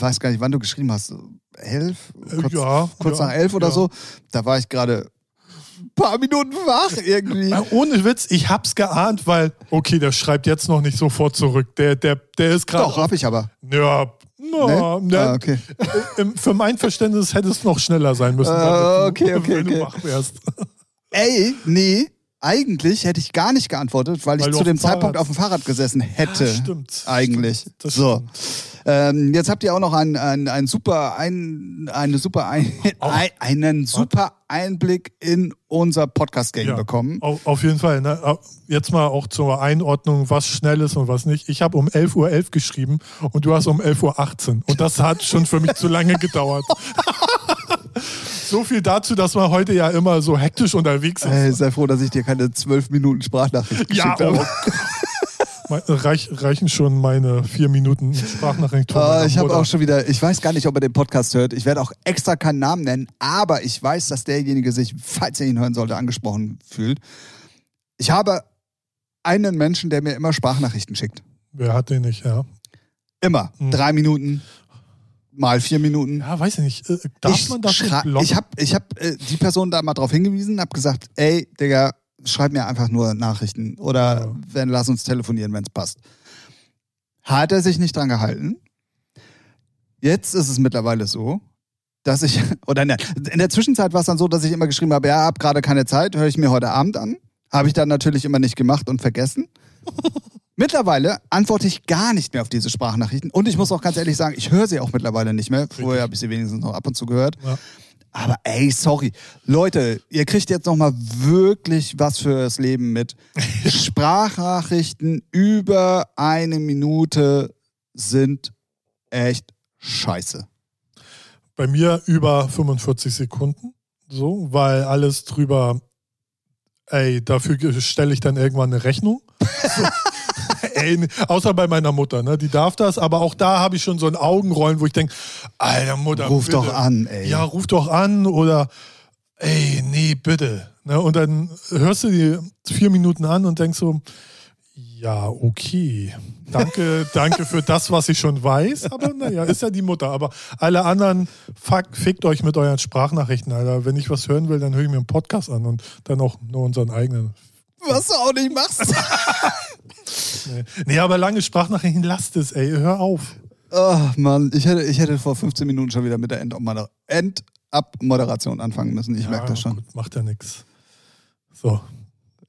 B: weiß gar nicht, wann du geschrieben hast. Elf? Kurz,
A: Äh, ja,
B: kurz
A: ja,
B: nach elf oder
A: ja.
B: so. Da war ich gerade ein paar Minuten wach irgendwie.
A: Äh, Ohne Witz, ich hab's geahnt, weil, okay, der schreibt jetzt noch nicht sofort zurück. Der, der, der ist gerade.
B: Doch, hab ich aber.
A: Ja, na,
B: Ne?
A: ne,
B: Ah, okay.
A: für mein Verständnis hätte es noch schneller sein müssen, du-
B: okay, (laughs) okay,
A: wenn du
B: okay.
A: wach wärst. (laughs)
B: Ey, nee, eigentlich hätte ich gar nicht geantwortet, weil,
A: Weil
B: ich zu dem Zeitpunkt auf dem Fahrrad gesessen hätte.
A: Ah, stimmt.
B: Eigentlich.
A: Das
B: so.
A: stimmt.
B: Ähm, jetzt habt ihr auch noch einen, einen, einen super, ein, eine super ein, ein, einen super Einblick in unser Podcast-Game
A: Ja,
B: bekommen.
A: Auf, jeden Fall. Ne? Jetzt mal auch zur Einordnung, was schnell ist und was nicht. Ich habe um 11.11 Uhr geschrieben und du hast um 11.18 Uhr. Und das hat schon für mich zu lange gedauert. (laughs) (laughs) so viel dazu, dass man heute ja immer so hektisch unterwegs ist.
B: Ey, sei froh, dass ich dir keine zwölf Minuten Sprachnachricht
A: ja,
B: geschickt habe.
A: oh. Me- Reich, reichen schon meine vier Minuten Sprachnachricht. meiner
B: ich habe auch schon wieder, ich weiß gar nicht, ob er den Podcast hört. Ich werde auch extra keinen Namen nennen, aber ich weiß, dass derjenige sich, falls er ihn hören sollte, angesprochen fühlt. Ich habe einen Menschen, der mir immer Sprachnachrichten schickt.
A: Wer hat den nicht, ja.
B: Immer.
A: Hm.
B: Drei Minuten. Mal vier Minuten.
A: Ja, weiß ich nicht. Äh, Darf
B: ich
A: man das blocken?
B: Ich habe ich hab, äh, die Person da mal drauf hingewiesen, habe gesagt, ey, Digga, schreib mir einfach nur Nachrichten oder
A: Ja.
B: wenn, lass uns telefonieren, wenn es passt. Hat er sich nicht dran gehalten. Jetzt ist es mittlerweile so, dass ich, (laughs) oder nein, in der Zwischenzeit war es dann so, dass ich immer geschrieben habe, ja, hab gerade keine Zeit, höre ich mir heute Abend an. Habe ich dann natürlich immer nicht gemacht und vergessen. Mittlerweile antworte ich gar nicht mehr auf diese Sprachnachrichten. Und ich muss auch ganz ehrlich sagen, ich höre sie auch mittlerweile nicht mehr. Vorher habe ich sie wenigstens noch ab und zu gehört.
A: Ja.
B: Aber ey, sorry. Leute, ihr kriegt jetzt nochmal wirklich was fürs Leben mit. (laughs) Sprachnachrichten über eine Minute sind echt scheiße.
A: Bei mir über 45 Sekunden. So, weil alles drüber, ey, dafür stelle ich dann irgendwann eine Rechnung. (laughs) (laughs) Ey, außer bei meiner Mutter, ne? Die darf das, aber auch da habe ich schon so ein Augenrollen, wo ich denke, alter Mutter.
B: Ruf
A: bitte.
B: doch an, ey.
A: Ja, ruf doch an oder ey, nee, bitte. Ne? Und dann hörst du die vier Minuten an und denkst so, ja, okay. Danke, (laughs) danke für das, was ich schon weiß. Aber naja, ist ja die Mutter. Aber alle anderen, fuck, fickt euch mit euren Sprachnachrichten, Alter. Wenn ich was hören will, dann höre ich mir einen Podcast an und dann auch nur unseren eigenen.
B: Was du auch nicht machst. (laughs)
A: Nee, aber lange Sprachnachrichten, lasst es, ey. Hör auf.
B: oh Mann, ich hätte, ich hätte vor 15 Minuten schon wieder mit der Endabmoder- Endabmoderation anfangen müssen. Ich merke das schon.
A: Gut, macht ja nichts. So.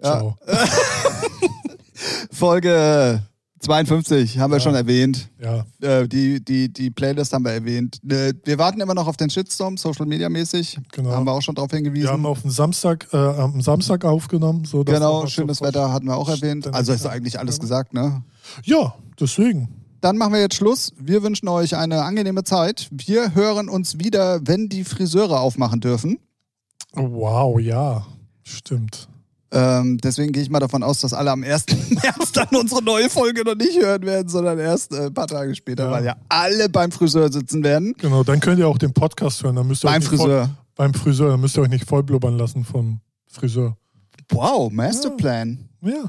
B: Ja.
A: Ciao. (laughs)
B: Folge 52 haben wir
A: Ja.
B: schon erwähnt.
A: Ja.
B: Äh, die, die, die Playlist haben wir erwähnt. Äh, wir warten immer noch auf den Shitstorm, Social Media mäßig.
A: Genau.
B: Haben wir auch schon darauf hingewiesen.
A: Wir haben auf den Samstag, äh, am Samstag aufgenommen. So,
B: genau, schönes
A: sofort-
B: Wetter hatten wir auch erwähnt. Also ist eigentlich alles gesagt, ne?
A: Ja, deswegen.
B: Dann machen wir jetzt Schluss. Wir wünschen euch eine angenehme Zeit. Wir hören uns wieder, wenn die Friseure aufmachen dürfen.
A: Wow, ja. Stimmt.
B: Ähm, deswegen gehe ich mal davon aus, dass alle am 1. (laughs) März dann unsere neue Folge noch nicht hören werden, sondern erst äh, ein paar Tage später,
A: Ja.
B: weil ja alle beim Friseur sitzen werden.
A: Genau, dann könnt ihr auch den Podcast hören. Dann müsst ihr
B: Beim Friseur.
A: Voll, beim Friseur. Dann müsst ihr euch nicht voll blubbern lassen vom Friseur.
B: Wow, Masterplan.
A: Ja.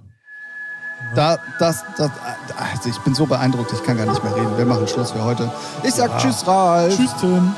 B: Da, das, das, also ich bin so beeindruckt, ich kann gar nicht mehr reden. Wir machen Schluss für heute. Ich sag
A: Ja.
B: Tschüss, Ralf.
A: Tschüss, Tim.